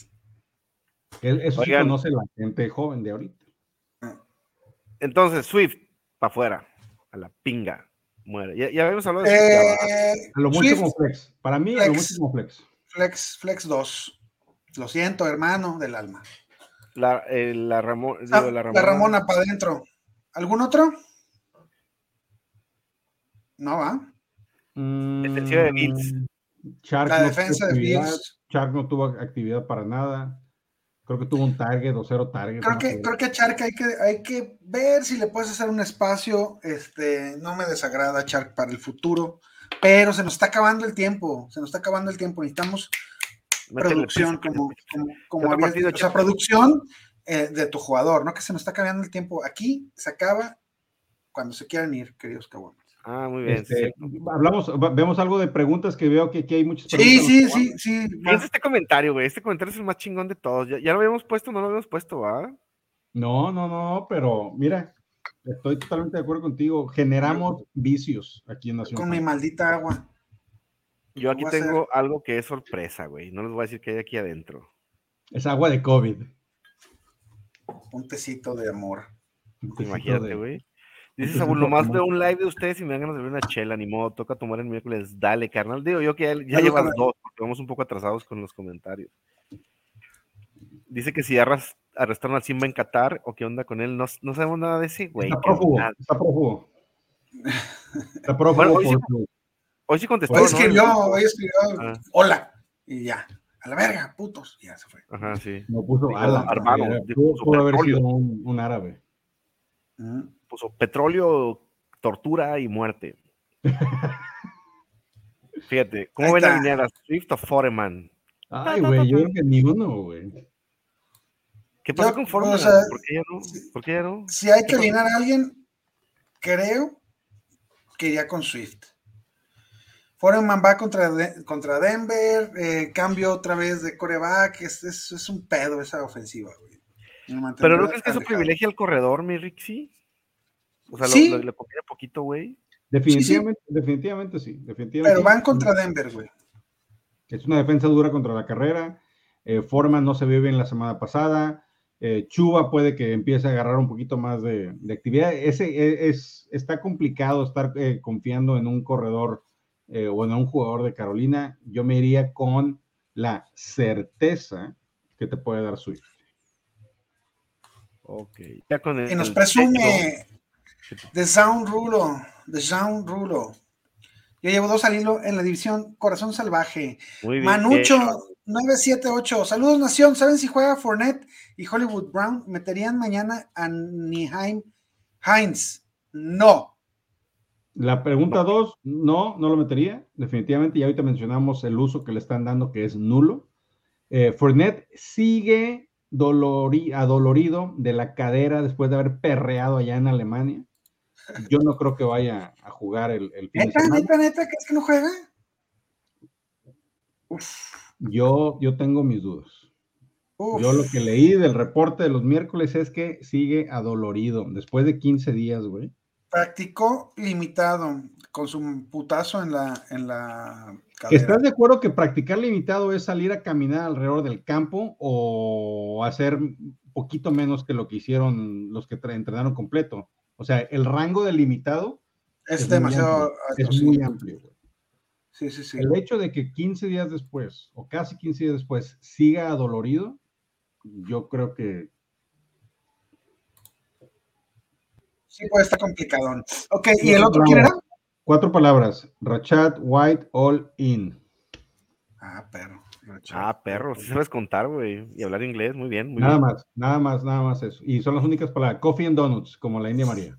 Eso sí Oigan. conoce la gente joven de ahorita. entonces, Swift, para afuera, a la pinga, muere. Ya, ya habíamos hablado de. Eh, A lo mucho Swift, como flex. Para mí, a lo Flex. mucho como flex. Flex, Flex 2. Lo siento, hermano del alma. La, eh, la, Ramón, Ah, digo, la la Ramona. Ramona, para adentro. ¿Algún otro? No va. Defensiva de Bills. Mm, La defensa de Bills. Shark no tuvo actividad para nada. Creo que tuvo un target o cero target. Creo no que, creo que a Chark hay que, hay que ver si le puedes hacer un espacio. Este, no me desagrada Chark para el futuro, pero se nos está acabando el tiempo. Se nos está acabando el tiempo. Necesitamos producción, como, como, como Otro había- partido, o sea, Chark. producción eh, de tu jugador, no que se nos está acabando el tiempo. Aquí se acaba cuando se quieran ir, queridos caguamas. Ah, muy bien. Este, hablamos, vemos algo de preguntas que veo que aquí hay muchas Sí, preguntas. sí, ¿no? sí, sí. Piensa este comentario, güey. Este comentario es el más chingón de todos. Ya, ya lo habíamos puesto, no lo habíamos puesto, ¿va? No, no, no, pero mira, estoy totalmente de acuerdo contigo. Generamos vicios aquí en Nación. Con mi maldita agua. Yo aquí tengo algo que es sorpresa, güey. No les voy a decir qué hay aquí adentro. Es agua de COVID. Un tecito de amor. Un tecito Imagínate, de- güey. Dice Saúl, nomás veo un live de ustedes y me dan ganas de ver una chela, ni modo, toca tomar el miércoles. Dale, carnal. Digo yo que ya, ya llevas dos, porque vamos un poco atrasados con los comentarios. Dice que si arras- arrestaron al Simba en Qatar o qué onda con él, no, no sabemos nada de ese güey. Está prófugo, está prófugo. Está prófugo Bueno, hoy sí- Hoy contestó, Hoy ¿no? escribió, hoy escribió, Ah. hola, y ya, a la verga, putos, y ya se fue. Ajá, sí. No puso Digo, ala, Armado, pudo, haber sido un, un árabe. Ujú. Puso petróleo, tortura y muerte. Fíjate, ¿cómo ven a está. alinear a Swift o Foreman? Ay, güey, yo creo que ni uno, güey. ¿Qué pasa Yo, con Foreman? o sea, ¿Por qué ya no? ¿Por qué ya no? Si hay que alinear a alguien, creo que iría con Swift. Foreman va contra, De- contra Denver, eh, cambio otra vez de coreback, es, es, es un pedo esa ofensiva, güey. Pero ¿no crees que eso privilegia al corredor, mi Rixi? O sea, lo- Sí. lo- le conviene poquito, güey. Definitivamente, definitivamente sí. Definitivamente Pero van sí. contra Denver, güey. Es una defensa dura contra la carrera. Eh, Foreman no se vio bien la semana pasada. Eh, Chuba puede que empiece a agarrar un poquito más de, de actividad. Ese e- es, está complicado estar eh, confiando en un corredor eh, o en un jugador de Carolina. Yo me iría con la certeza que te puede dar Swift. Ok. Ya con el, Y nos el presume de Sound Rulo, de Sound Rulo. Yo llevo dos al hilo en la división Corazón Salvaje. Muy bien. Manucho 978. Saludos, Nación. ¿Saben si juega Fournette y Hollywood Brown? ¿Meterían mañana a Niheim Heinz? No. La pregunta dos, no, no lo metería, definitivamente. Ya ahorita mencionamos el uso que le están dando, que es nulo. Eh, Fournette sigue dolori- adolorido de la cadera después de haber perreado allá en Alemania. Yo no creo que vaya a jugar el, el fin de ¿Neta, semana. neta, neta? ¿Crees que no juega? Yo, yo tengo mis dudas. Uf. Yo lo que leí del reporte de los miércoles es que sigue adolorido después de 15 días, güey. Practicó limitado con su putazo en la, en la ¿Que cadera. ¿Estás de acuerdo que practicar limitado es salir a caminar alrededor del campo o hacer poquito menos que lo que hicieron los que entrenaron completo? O sea, el rango de limitado Es, muy demasiado amplio, alto, es muy amplio. güey. Sí, sí, sí. El hecho de que 15 días después o casi 15 días después siga adolorido, yo creo que Sí, puede estar complicadón. Ok, ¿y el otro quién era? cuatro palabras, Rachat White All In. Ah, perro. Ah, perro, sí sabes contar, güey. Y hablar inglés, muy bien, muy Nada bien. más, nada más, nada más eso. Y son las únicas palabras, Coffee and Donuts, como la India María.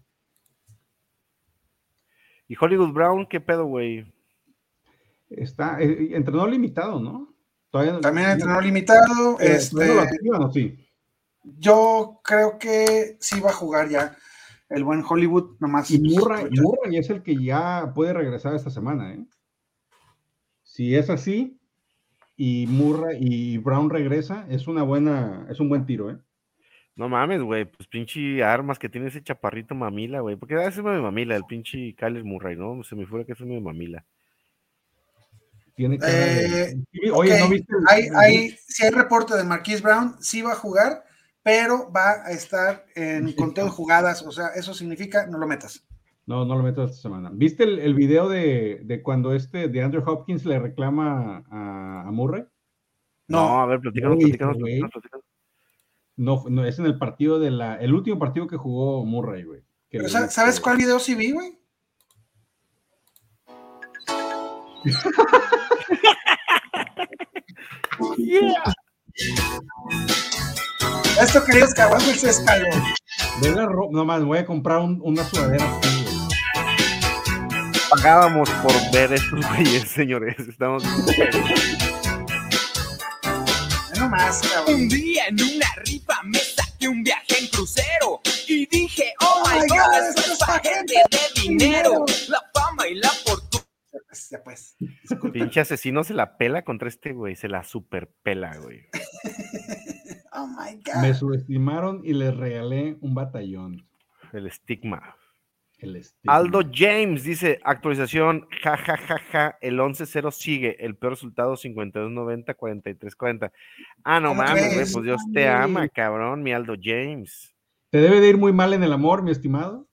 ¿Y Hollywood Brown qué pedo, güey? Está, eh, entrenó limitado, ¿no? Todavía También entrenó limitado. Eh, Este, ¿todavía lo activan o sí? yo creo que sí va a jugar ya el buen Hollywood, nomás. Y Murray, pues, Murray es el que ya puede regresar esta semana, ¿eh? Si es así, y Murray y Brown regresa, es una buena, es un buen tiro, ¿eh? No mames, güey, pues pinche armas que tiene ese chaparrito mamila, güey. Porque a veces me mamila el pinche Kyler Murray, ¿no? Se me fuera que eso me mamila. Tiene de- Eh, Sí, Oye, ¿no viste? el- hay, hay, si hay reporte de Marquise Brown, sí va a jugar, pero va a estar en Sí, conteo de jugadas. O sea, eso significa no lo metas. No, no lo meto esta semana. ¿Viste el, el video de, de cuando este de Andrew Hopkins le reclama a, a Murray? No, No, a ver, platícanos, platícanos, güey. platícanos, platícanos. No, no, es en el partido de la, el último partido que jugó Murray, güey. pero dice- ¿sabes cuál video sí vi, güey? Esto, queridos caballos, es calor. Ve la ro- no más, voy a comprar un- una sudadera. Pagábamos por ver estos güeyes, señores. Estamos. No más, cabrón. Un día en una rifa me saqué un viaje en crucero y dije, oh my my god, God, esto es es pa' pa' gente de dinero, dinero. la fama y la fortuna. Ya pues, ya pues. Pinche asesino se la pela contra este güey. Se la super pela, güey. Oh my Me God. subestimaron y les regalé un batallón. El estigma. El estigma. Aldo James dice, actualización, ja, ja, ja, ja, el 11-0 sigue, el peor resultado 52-90, 43-40. Ah, no ¿Cómo mames, pues Dios te ama, cabrón, mi Aldo James. Te debe de ir muy mal en el amor, mi estimado.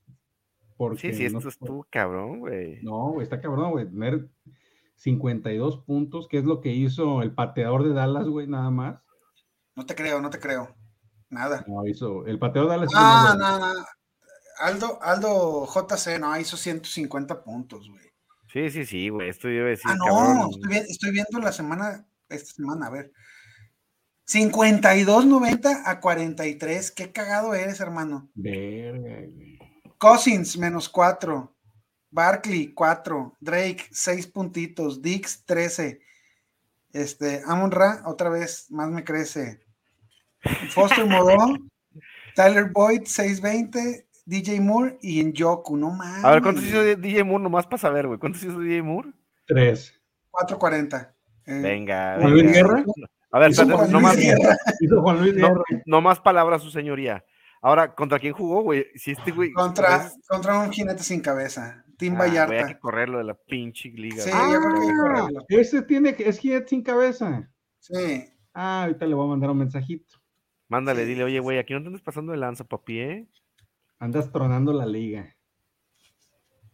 Porque Sí, sí, no, esto estuvo cabrón, güey. no, güey, está cabrón, güey. Tener 52 puntos, que es lo que hizo el pateador de Dallas, güey, nada más. No te creo, no te creo. Nada. No, hizo. El pateador de Dallas. Ah, no, no. Aldo, Aldo JC, no, hizo 150 puntos, güey. Sí, sí, sí, güey. Esto yo iba a decir, Ah, no, cabrón. estoy, estoy viendo la semana, esta semana, a ver. 52.90 a 43. Qué cagado eres, hermano. Verga, güey. Cousins, menos 4. Barkley, 4. Drake, 6 puntitos. Dix, 13. Este, Amon Ra, otra vez, más me crece. Foster Moreau, Tyler Boyd, 620. DJ Moore y Njoku, no mames. A ver, ¿cuántos hizo DJ Moore? Nomás para saber, güey. ¿Cuántos hizo DJ Moore? Tres. 440. Eh, Venga, ¿Juan Luis. Guerra? A ver, espérate, Juan no Luis más, Guerra Hizo Juan Luis no, Guerra. no más palabras, su señoría. Ahora, ¿contra quién jugó, güey? Si este güey. contra, es- contra un jinete sin cabeza. Tim Ah, güey, hay Vallarta. que correrlo de la pinche liga. Sí, güey. yo creo que hay que Ah, correrlo. ese tiene que, es Jet sin cabeza. Sí. Ah, ahorita le voy a mandar un mensajito. Mándale, Sí, dile, oye, güey, aquí no te andes pasando de lanza, papi, ¿eh? Andas tronando la liga.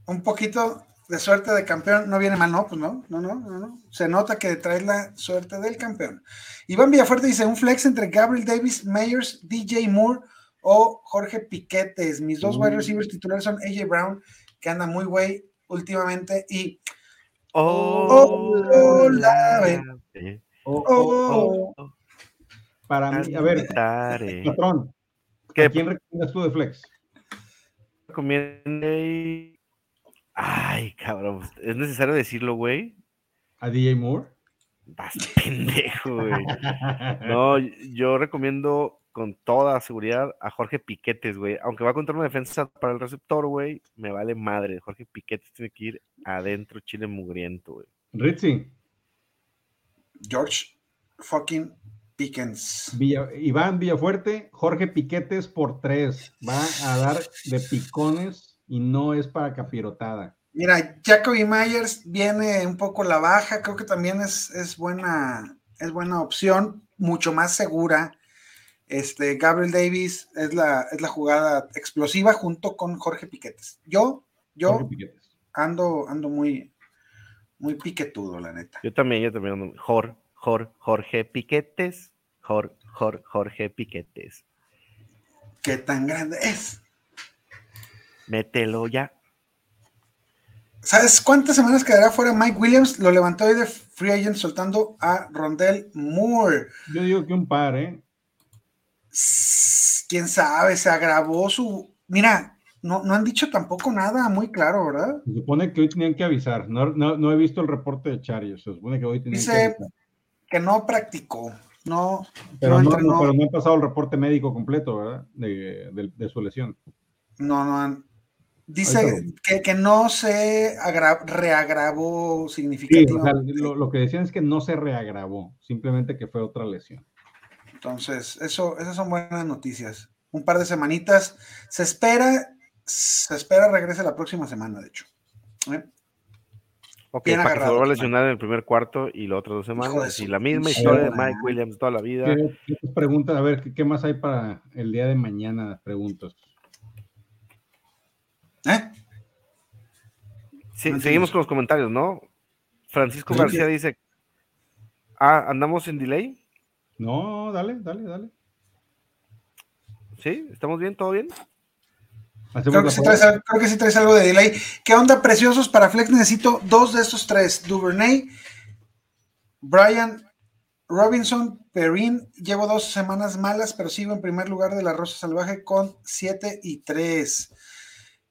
un poquito de suerte de campeón no viene mal, no, pues no, no, no, no, no. Se nota que traes la suerte del campeón. Iván Villafuerte dice: un flex entre Gabriel Davis, Meyers, DJ Moore o Jorge Piquetes. Mis dos wide Mm. receivers titulares son AJ Brown, que anda muy güey últimamente, y Hola. Hola. Eh, Oh, oh, oh, Para mí, a ver, patrón, ¿Qué ¿a quién recomiendas tú de flex? Recomiende? Ay, cabrón, ¿es necesario decirlo, güey? ¿A DJ Moore? Vas pendejo, güey. No, yo recomiendo con toda seguridad a Jorge Piquetes, güey. Aunque va a contra una defensa para el receptor, güey, me vale madre. Jorge Piquetes tiene que ir adentro, chile mugriento, güey. Ritzy, George fucking Pickens. Villa- Iván Villafuerte, Jorge Piquetes por tres. Va a dar de picones y no es para capirotada. Mira, Jacoby Myers viene un poco la baja, creo que también es, es buena, es buena opción, mucho más segura. Este, Gabriel Davis es la, es la jugada explosiva junto con Jorge Piquetes. Yo, yo Piquetes. ando, ando muy, muy piquetudo, la neta. Yo también, yo también. ando- Jor, Jor, Jorge Piquetes. Jor, Jor, Jorge Piquetes. ¿Qué tan grande es? Mételo ya. ¿Sabes cuántas semanas quedará fuera Mike Williams? Lo levantó hoy de Free Agent soltando a Rondell Moore. Yo digo que un par, ¿eh? Quién sabe, se agravó su. Mira, no, no han dicho tampoco nada muy claro, ¿verdad? Se supone que hoy tenían que avisar. No, no, no he visto el reporte de Charios. Se supone que hoy tenían que avisar. Que no practicó. No, Pero no no, pero no han pasado el reporte médico completo, ¿verdad? De, de- de su lesión. no, no han. Dice que, que no se agra- reagravó Sí, significativamente. o sea, lo, lo que decían es que no se reagravó, simplemente que fue otra lesión. Entonces, eso, esas son buenas noticias. Un par de semanitas. Se espera, se espera regrese la próxima semana, de hecho. ¿Eh? Ok, Bien para que se vuelva lesionar en el primer cuarto y la otra dos semanas. Y la misma historia de. Mike Williams toda la vida. ¿Qué, qué otras preguntas? A ver, ¿qué, qué más hay para el día de mañana? Preguntas. ¿Eh? Sí, No seguimos con los comentarios, ¿no? Francisco Sí. García dice: Ah, ¿andamos en delay? No, dale, dale, dale. ¿Sí? ¿Estamos bien? ¿Todo bien? Creo que, sí traes, creo que sí traes algo de delay. ¿Qué onda, preciosos? Para Flex necesito dos de estos tres. Duvernay, Brian Robinson, Perrin. Llevo dos semanas malas, pero sigo en primer lugar de la Rosa Salvaje con 7 y 3.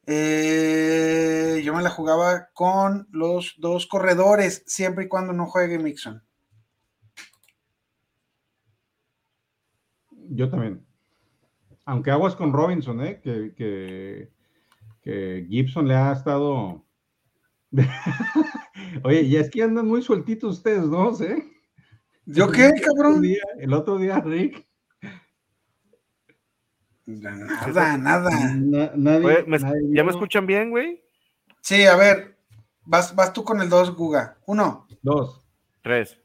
Eh, yo me la jugaba con los dos corredores, siempre y cuando no juegue Mixon. Yo también. Aunque aguas con Robinson, ¿eh? Que, que, que Gibson le ha estado. Oye, y es que andan muy sueltitos ustedes dos, ¿eh? ¿Yo qué, El otro cabrón? día, el otro día, Rick. Nada, nada. na- nadie, Oye, ¿me- nadie ¿Ya me escuchan bien, güey? Sí, a ver, vas, vas tú con el 2, Guga. Uno. Dos. Tres.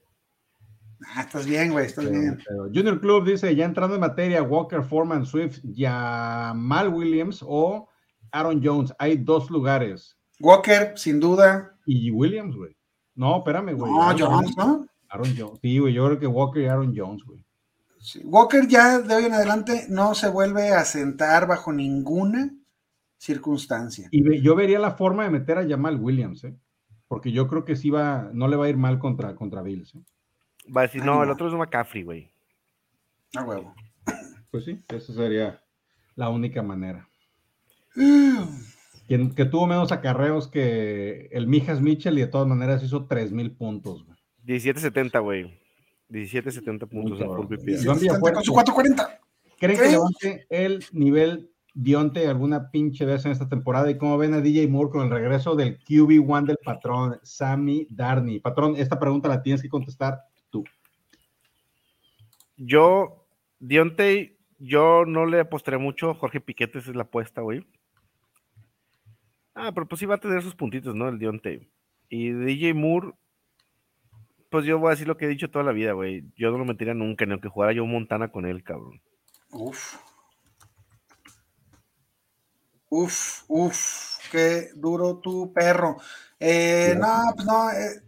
Ah, estás bien, güey, estás Pero- bien. pero Junior Club dice, ya entrando en materia, Walker, Foreman, Swift, Jamal Williams o Aaron Jones. Hay dos lugares. Walker, sin duda. Y Williams, güey. No, espérame, güey. No, Aaron Jones, ¿no? Aaron Jones. Sí, güey, yo creo que Walker y Aaron Jones, güey. Sí, Walker ya de hoy en adelante no se vuelve a sentar bajo ninguna circunstancia. Y yo vería la forma de meter a Jamal Williams, ¿eh? Porque yo creo que sí va, no le va a ir mal contra, contra Bills. ¿eh? Va a decir, Ay, no, el otro es McCaffrey, güey. A huevo. Pues sí, esa sería la única manera. Quien que tuvo menos acarreos que el Mijas Mitchell y de todas maneras hizo 3000 puntos. güey. 17.70, güey. 17.70 puntos en Con su 440. ¿Creen que levante el nivel Dionte alguna pinche vez en esta temporada? ¿Y cómo ven a DJ Moore con el regreso del QB1 del patrón, Sammy Darney? Patrón, esta pregunta la tienes que contestar. Yo, Dionte, yo no le apostaré mucho. Jorge Piquete esa es la apuesta, güey. Ah, pero pues sí va a tener sus puntitos, ¿no? El Dionte. Y DJ Moore, pues yo voy a decir lo que he dicho toda la vida, güey. Yo no lo metería nunca, ni aunque jugara yo Montana con él, cabrón. Uf. Uf, uf, qué duro tu perro. Eh, no, pues no. eh,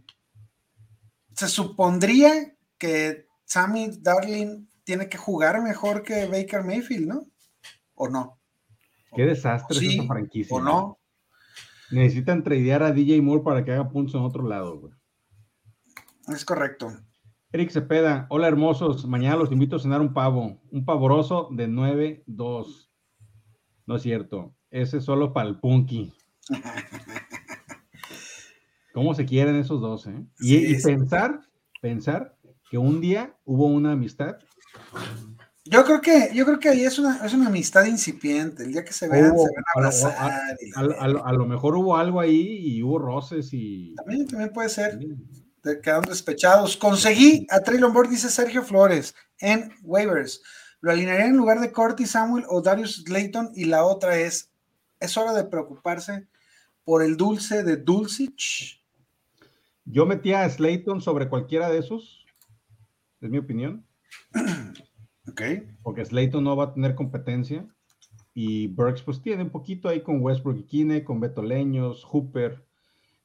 se supondría que Sammy Darling tiene que jugar mejor que Baker Mayfield, ¿no? ¿O no? Qué desastre Sí, es esta franquicia. ¿O no? Necesitan tradear a DJ Moore para que haga puntos en otro lado, güey. Es correcto. Eric Cepeda, hola hermosos, mañana los invito a cenar un pavo, un pavoroso de 9-2. No es cierto, ese es solo para el punky. ¿Cómo se quieren esos dos, eh? Y, Sí, y sí. pensar, pensar que un día hubo una amistad. Yo creo que, yo creo que ahí es una, es una amistad incipiente. El día que se vean, Hubo- se van a abrazar. A, lo- a lo- a lo mejor hubo algo ahí y hubo roces y... También, también puede ser. de- quedaron despechados. Conseguí a Traylon Board, dice Sergio Flores, en waivers. Lo alinearía en lugar de Corty Samuel o Darius Slayton. Y la otra es: es hora de preocuparse por el dulce de Dulcich. Yo metía a Slayton sobre cualquiera de esos, es mi opinión. Ok. porque Slayton no va a tener competencia y Burks pues tiene un poquito ahí con Westbrook y Kine, con Beto Leños, Hooper.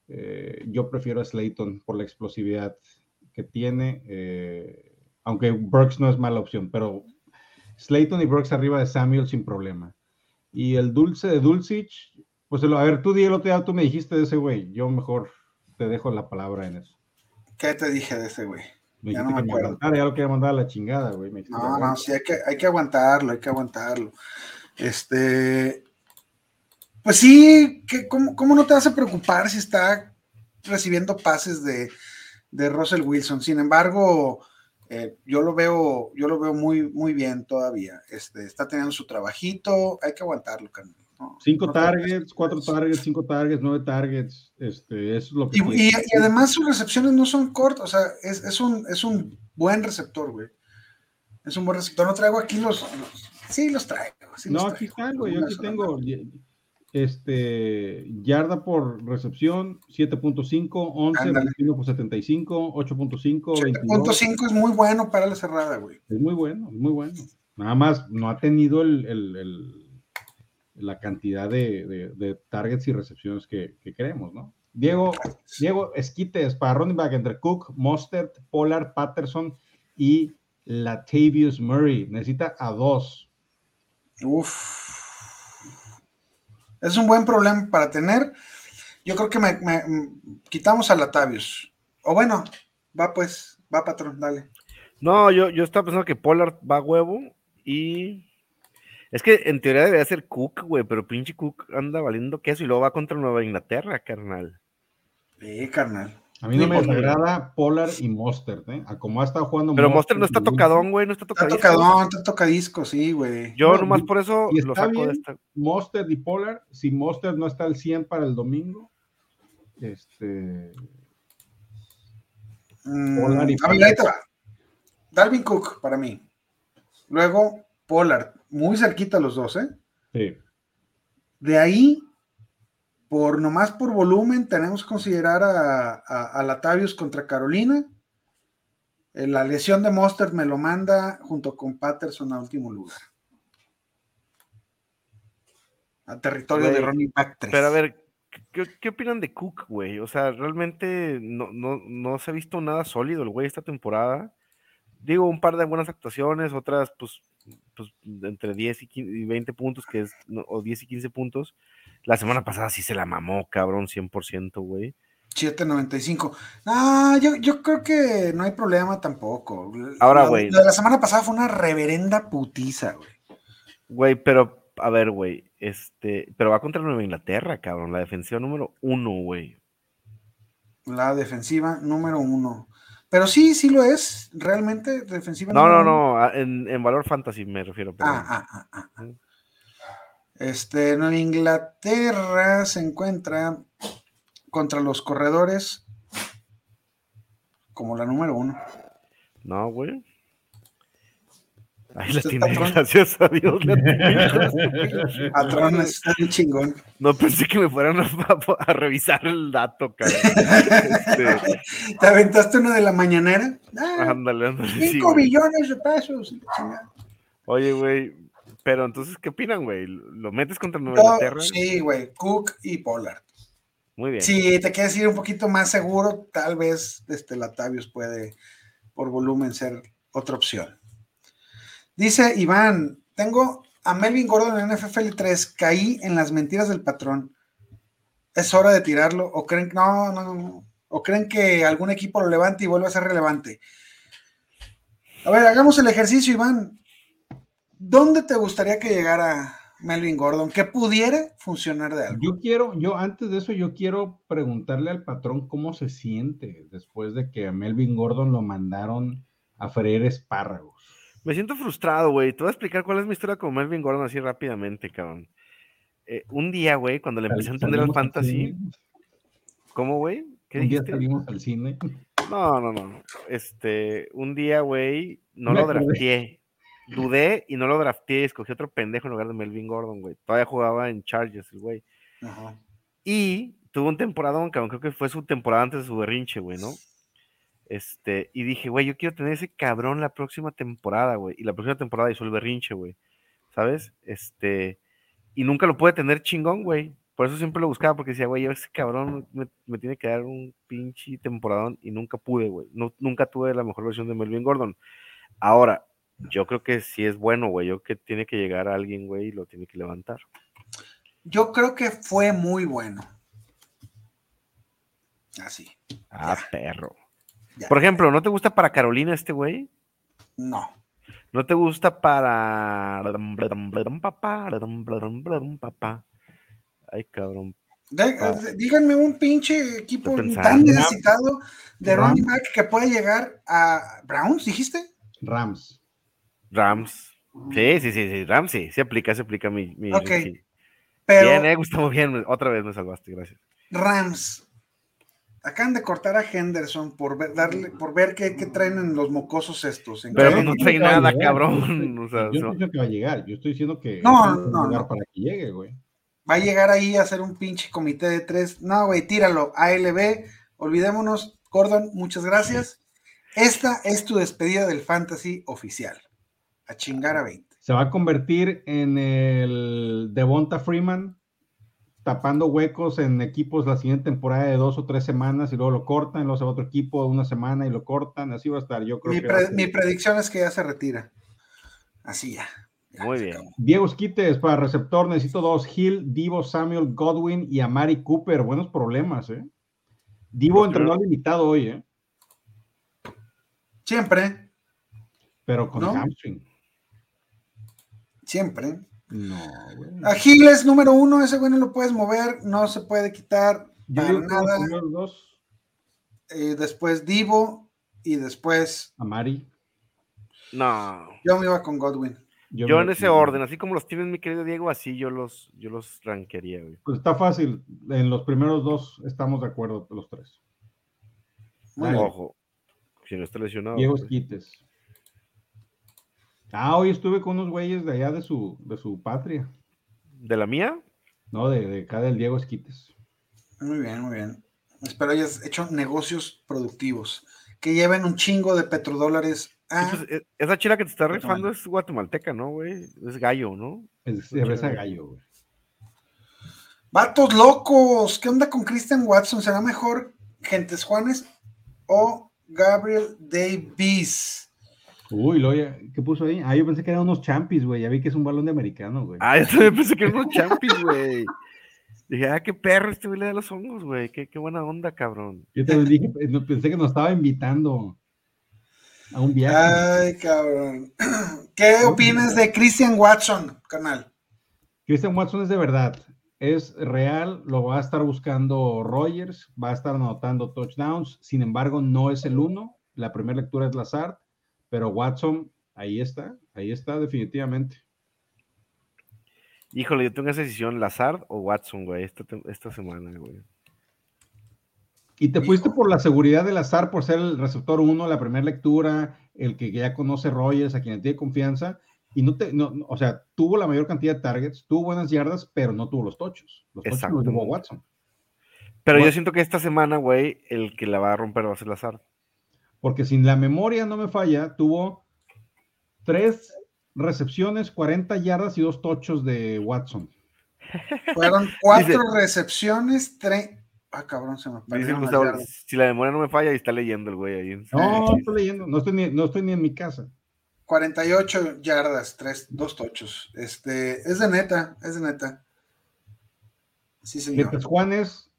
Eh, yo prefiero a Slayton por la explosividad que tiene, eh, aunque Burks no es mala opción, pero Slayton y Burks arriba de Samuel sin problema. Y el dulce de Dulcich, pues a ver, tú di el otro día, tú me dijiste de ese güey, yo mejor te dejo la palabra en eso. ¿Qué te dije de ese güey? Me Ya no me acuerdo. ya lo quería mandar a la chingada, güey. me No, no, sí, hay que, hay que aguantarlo, hay que aguantarlo. Este, pues sí, que, ¿cómo, cómo no te vas a preocupar si está recibiendo pases de, de Russell Wilson? Sin embargo, eh, yo lo veo, yo lo veo muy, muy bien todavía. Este, está teniendo su trabajito, hay que aguantarlo, carnal. No, Cinco no targets, cuatro targets, cinco targets, nueve targets. Este, eso es lo que. Y, tiene. y- y además sus recepciones no son cortas, o sea, es, es un, es un buen receptor, güey. Es un buen receptor. No traigo aquí los. los- sí, los traigo. sí los no, aquí están, güey. Yo aquí tengo este yarda por recepción 7.5, 11, Ándale. 21 por 75, 8.5, 22. 7.5 es muy bueno para la cerrada, güey. Es muy bueno, es muy bueno. Nada más no ha tenido el, el- el- la cantidad de, de- de targets y recepciones que, que queremos, ¿no? Diego, Diego Esquites para running back entre Cook, Mostert, Pollard, Patterson y Latavius Murray. Necesita a dos. Uf. Es un buen problema para tener. Yo creo que me, me- m- quitamos a Latavius. O bueno, va pues, va patrón, dale. No, yo, yo estaba pensando que Pollard va a huevo y. Es que en teoría debería ser Cook, güey, pero pinche Cook anda valiendo queso y luego va contra Nueva Inglaterra, carnal. Sí, carnal. A mí no me porque- desagrada Pollard y Mostert, ¿eh? A como ha estado jugando. Pero Monster no está tocadón, güey, no está Está tocadísimo. tocadón, está tocadisco, sí, güey. Yo No, nomás por eso y lo está saco de esta. Mostert y Pollard. Si Mostert no está al 100 para el domingo, este. Mm, Pollard y a ver, ahí te va. Dalvin Cook para mí. Luego Pollard, muy cerquita los dos, ¿eh? Sí. De ahí, por nomás por volumen, tenemos que considerar a, a, a Latavius contra Carolina. Eh, La lesión de Monster me lo manda junto con Patterson a último lugar. a territorio de running back 3. Pero a ver, ¿qué, qué opinan de Cook, güey? O sea, realmente no, no, no se ha visto nada sólido el güey esta temporada. Digo, un par de buenas actuaciones, otras, pues, pues entre 10 y, 15 y 20 puntos, que es, no, o 10 y 15 puntos. La semana pasada sí se la mamó, cabrón, 100%, güey. 7.95. Ah, yo, yo creo que no hay problema tampoco. Ahora, La- güey. La la semana pasada fue una reverenda putiza, güey. Güey, pero, a ver, güey, este, pero va contra Nueva Inglaterra, cabrón, la defensiva número uno, güey. La defensiva número uno. Pero sí, sí lo es, realmente, defensiva No, no, no, en, en valor fantasy me refiero. Ah, ah, ah, ah, ah. Este, Nueva Inglaterra se encuentra contra los corredores como la número uno. No, güey. Ahí la tiene, gracias a Dios. la Patrón, está bien chingón. No pensé que me fueran a, a- a revisar el dato, cabrón. Este, ¿Te aventaste uno de la mañanera? Ah, ándale, ándale. sí, cinco güey. billones de pesos. Oye, güey, pero entonces, ¿qué opinan, güey? ¿Lo metes contra Nueva Yo- Inglaterra? sí, güey, Cook y Pollard. Muy bien. Si te quieres ir un poquito más seguro, tal vez este Latavius puede, por volumen, ser otra opción. Dice Iván, tengo a Melvin Gordon en NFL 3, caí en las mentiras del patrón. ¿Es hora de tirarlo? ¿O creen, no, no, no, ¿O creen que algún equipo lo levante y vuelva a ser relevante? A ver, hagamos el ejercicio, Iván. ¿Dónde te gustaría que llegara Melvin Gordon? Que pudiera funcionar de algo. Yo quiero, yo antes de eso, yo quiero preguntarle al patrón cómo se siente después de que a Melvin Gordon lo mandaron a freír espárragos. Me siento frustrado, güey. Te voy a explicar cuál es mi historia con Melvin Gordon así rápidamente, cabrón. Eh, un día, güey, cuando le empecé a entender al fantasy, ¿cómo, güey? ¿Qué Un día dijiste? salimos al cine. No, no, no. Este, un día, güey, no Me lo drafteé. Dudé y no lo drafteé. Escogí otro pendejo en lugar de Melvin Gordon, güey. Todavía jugaba en Chargers, el güey. Ajá. Y tuvo un temporadón, cabrón. Creo que fue su temporada antes de su berrinche, güey, ¿no? Este, y dije, güey, yo quiero tener ese cabrón la próxima temporada, güey. Y la próxima temporada hizo el berrinche, güey. ¿Sabes? Este, y nunca lo pude tener chingón, güey. Por eso siempre lo buscaba, porque decía, güey, yo ese cabrón me, me tiene que dar un pinche temporadón y nunca pude, güey. No, nunca tuve la mejor versión de Melvin Gordon. Ahora, yo creo que sí es bueno, güey. Yo creo que tiene que llegar a alguien, güey, y lo tiene que levantar. Yo creo que fue muy bueno. Así. Ah, Ya. perro. Ya. Por ejemplo, ¿no te gusta para Carolina este güey? No. ¿No te gusta para. papá? Ay, cabrón. De- Ah. díganme un pinche equipo tan necesitado de Rams. running back que puede llegar a Browns, dijiste. Rams. Rams. Sí, sí, sí, sí. Rams sí. Se aplica, se aplica mi. mi Ok, sí. Pero Bien, eh, Gustavo, bien. Otra vez me salvaste, gracias. Rams. Acaban de cortar a Henderson por ver, darle, por ver qué, qué traen en los mocosos estos. en Pero no trae nada, llegar, cabrón. yo estoy- O sea, Yo se no diciendo que va a llegar, yo estoy diciendo que No, no, lugar no. para que llegue, güey. Va a llegar ahí a hacer un pinche comité de tres. No, güey, tíralo. ALB, olvidémonos. Gordon, muchas gracias. Esta es tu despedida del fantasy oficial. A chingar a 20. Se va a convertir en el Devonta Freeman, tapando huecos en equipos la siguiente temporada de dos o tres semanas y luego lo cortan, luego se va a otro equipo una semana y lo cortan, así va a estar. Yo creo Mi, que pre- mi predicción es que ya se retira. Así ya. Ya, Muy bien. acabó. Diego Esquites para receptor, necesito dos, Hill, Divo, Samuel, Godwin y Amari Cooper. Buenos problemas, ¿eh? Divo Los entrenó limitado hoy, ¿eh? Siempre, Pero con ¿No? hamstring. siempre. No, güey. A Giles, número uno, ese güey no lo puedes mover, no se puede quitar Yo para nada. dos, Eh, después Divo y después Amari. No. yo me iba con Godwin. Yo en ese orden, así como los tienes, mi querido Diego, así yo los, yo los rankearía, güey. Pues está fácil. En los primeros dos estamos de acuerdo los tres. Muy. Ojo. Si no está lesionado. Diego pues. Ah, hoy estuve con unos güeyes de allá de su, de su patria. ¿De la mía? No, de, de acá del Diego Esquites. Muy bien, muy bien. Espero hayas hecho negocios productivos que lleven un chingo de petrodólares a... Pues, e- esa chila que te está rifando es guatemalteca, ¿no, güey? Es gallo, ¿no? Es cerveza gallo, güey. Vatos locos, ¿qué onda con Christian Watson? ¿Será mejor Gentes Juanes o Gabriel Davis? Uy, lo, ¿qué puso ahí? Ah, yo pensé que eran unos champis, güey. Ya vi que es un balón de americano, güey. Ah, yo también pensé que eran unos champis, güey. Dije, ah, qué perro este güey le da los hongos, güey. Qué, qué buena onda, cabrón. Yo también dije, eh, no, pensé que nos estaba invitando a un viaje. Ay, cabrón. ¿Qué opinas de Christian Watson, canal? Christian Watson es de verdad. Es real, lo va a estar buscando Rogers, va a estar anotando touchdowns. Sin embargo, no es el uno. La primera lectura es Lazard, pero Watson, ahí está, ahí está definitivamente. Híjole, yo tengo esa decisión, Lazard o Watson, güey, esta, esta semana, güey. Y te fuiste por la seguridad del azar, por ser el receptor uno, la primera lectura, el que ya conoce Rogers, a quien tiene confianza, y no te, no, o sea, tuvo la mayor cantidad de targets, tuvo buenas yardas, pero no tuvo los tochos. Los tochos los Exactamente. Watson. Pero yo siento que esta semana, güey, el que la va a romper va a ser Lazard. Porque sin la memoria no me falla, tuvo tres recepciones, 40 yardas y dos tochos de Watson. Fueron cuatro Dice- recepciones, tres. Ah, cabrón, se me Dice Gustavo, si la memoria no me falla, y está leyendo el güey ahí. su- No, estoy leyendo, no estoy ni, no estoy ni en mi casa. 48 yardas, tres, dos tochos. Este, es de neta, es de neta. Sí, señor. Juanes,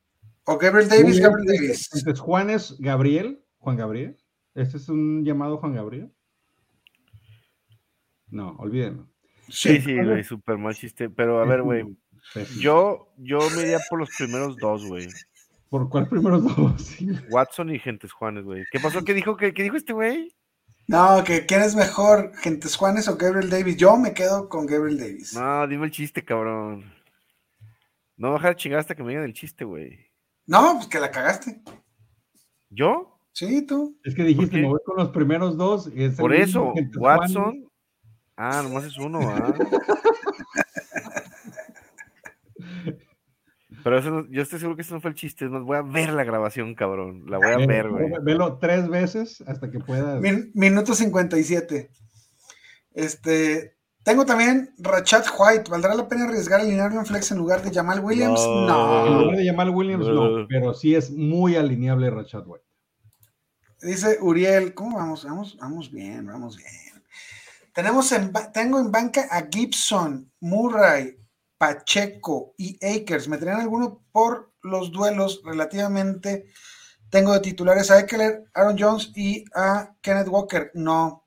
O Gabriel Davis, Gabriel Davis. Gentes Juanes, Gabriel, Juan Gabriel. ¿Este es un llamado Juan Gabriel? No, olvídenlo. Sí, sí, güey, súper mal chiste. Pero a ver, güey, yo, yo me iría por los primeros dos, güey. ¿Por cuál primeros dos? Sí. Watson y Gentes Juanes, güey. ¿Qué pasó? ¿Qué dijo, qué, qué dijo este güey? No, que quién es mejor, Gentes Juanes o Gabriel Davis. Yo me quedo con Gabriel Davis. No, dime el chiste, cabrón. No me voy a dejar chingar hasta que me digan el chiste, güey. No, pues que la cagaste. ¿Yo? Sí, tú. Es que dijiste, me voy con los primeros dos. y es el Por eso. Watson. Ah, nomás es uno, ¿ah? Pero eso no- yo estoy seguro que eso no fue el chiste. Es más, voy a ver la grabación, cabrón. La voy a Ve- ver, güey. ve- Velo tres veces hasta que puedas. Min- minuto 57. Este, tengo también Rachat White. ¿Valdrá la pena arriesgar a alinearlo en flex en lugar de Jamal Williams? No. En No. lugar de Jamal Williams, no, pero sí es muy alineable Rashad White. Dice Uriel, ¿cómo vamos? Vamos, vamos bien, vamos bien. Tenemos en, tengo en banca a Gibson, Murray, Pacheco y Akers. ¿Me traen alguno por los duelos relativamente? Tengo de titulares a Eckler, Aaron Jones y a Kenneth Walker. No,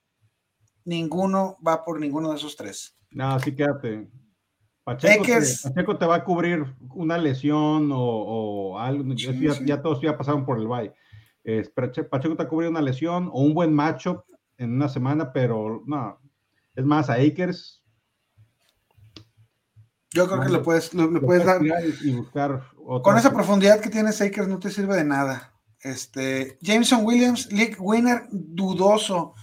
ninguno va por ninguno de esos tres. No, sí, quédate. Pacheco, te. Pacheco te va a cubrir una lesión o, o algo. Sí, ya, sí. ya todos ya pasaron por el bye. Es, Pache- Pacheco a cubrir una lesión o un buen matchup en una semana, pero no. Es más, a Akers Yo creo que lo puedes, lo, lo lo puedes puedes dar. y buscar. Con esa profundidad que tiene Akers no te sirve de nada. Este, Jameson Williams, League Winner, dudoso,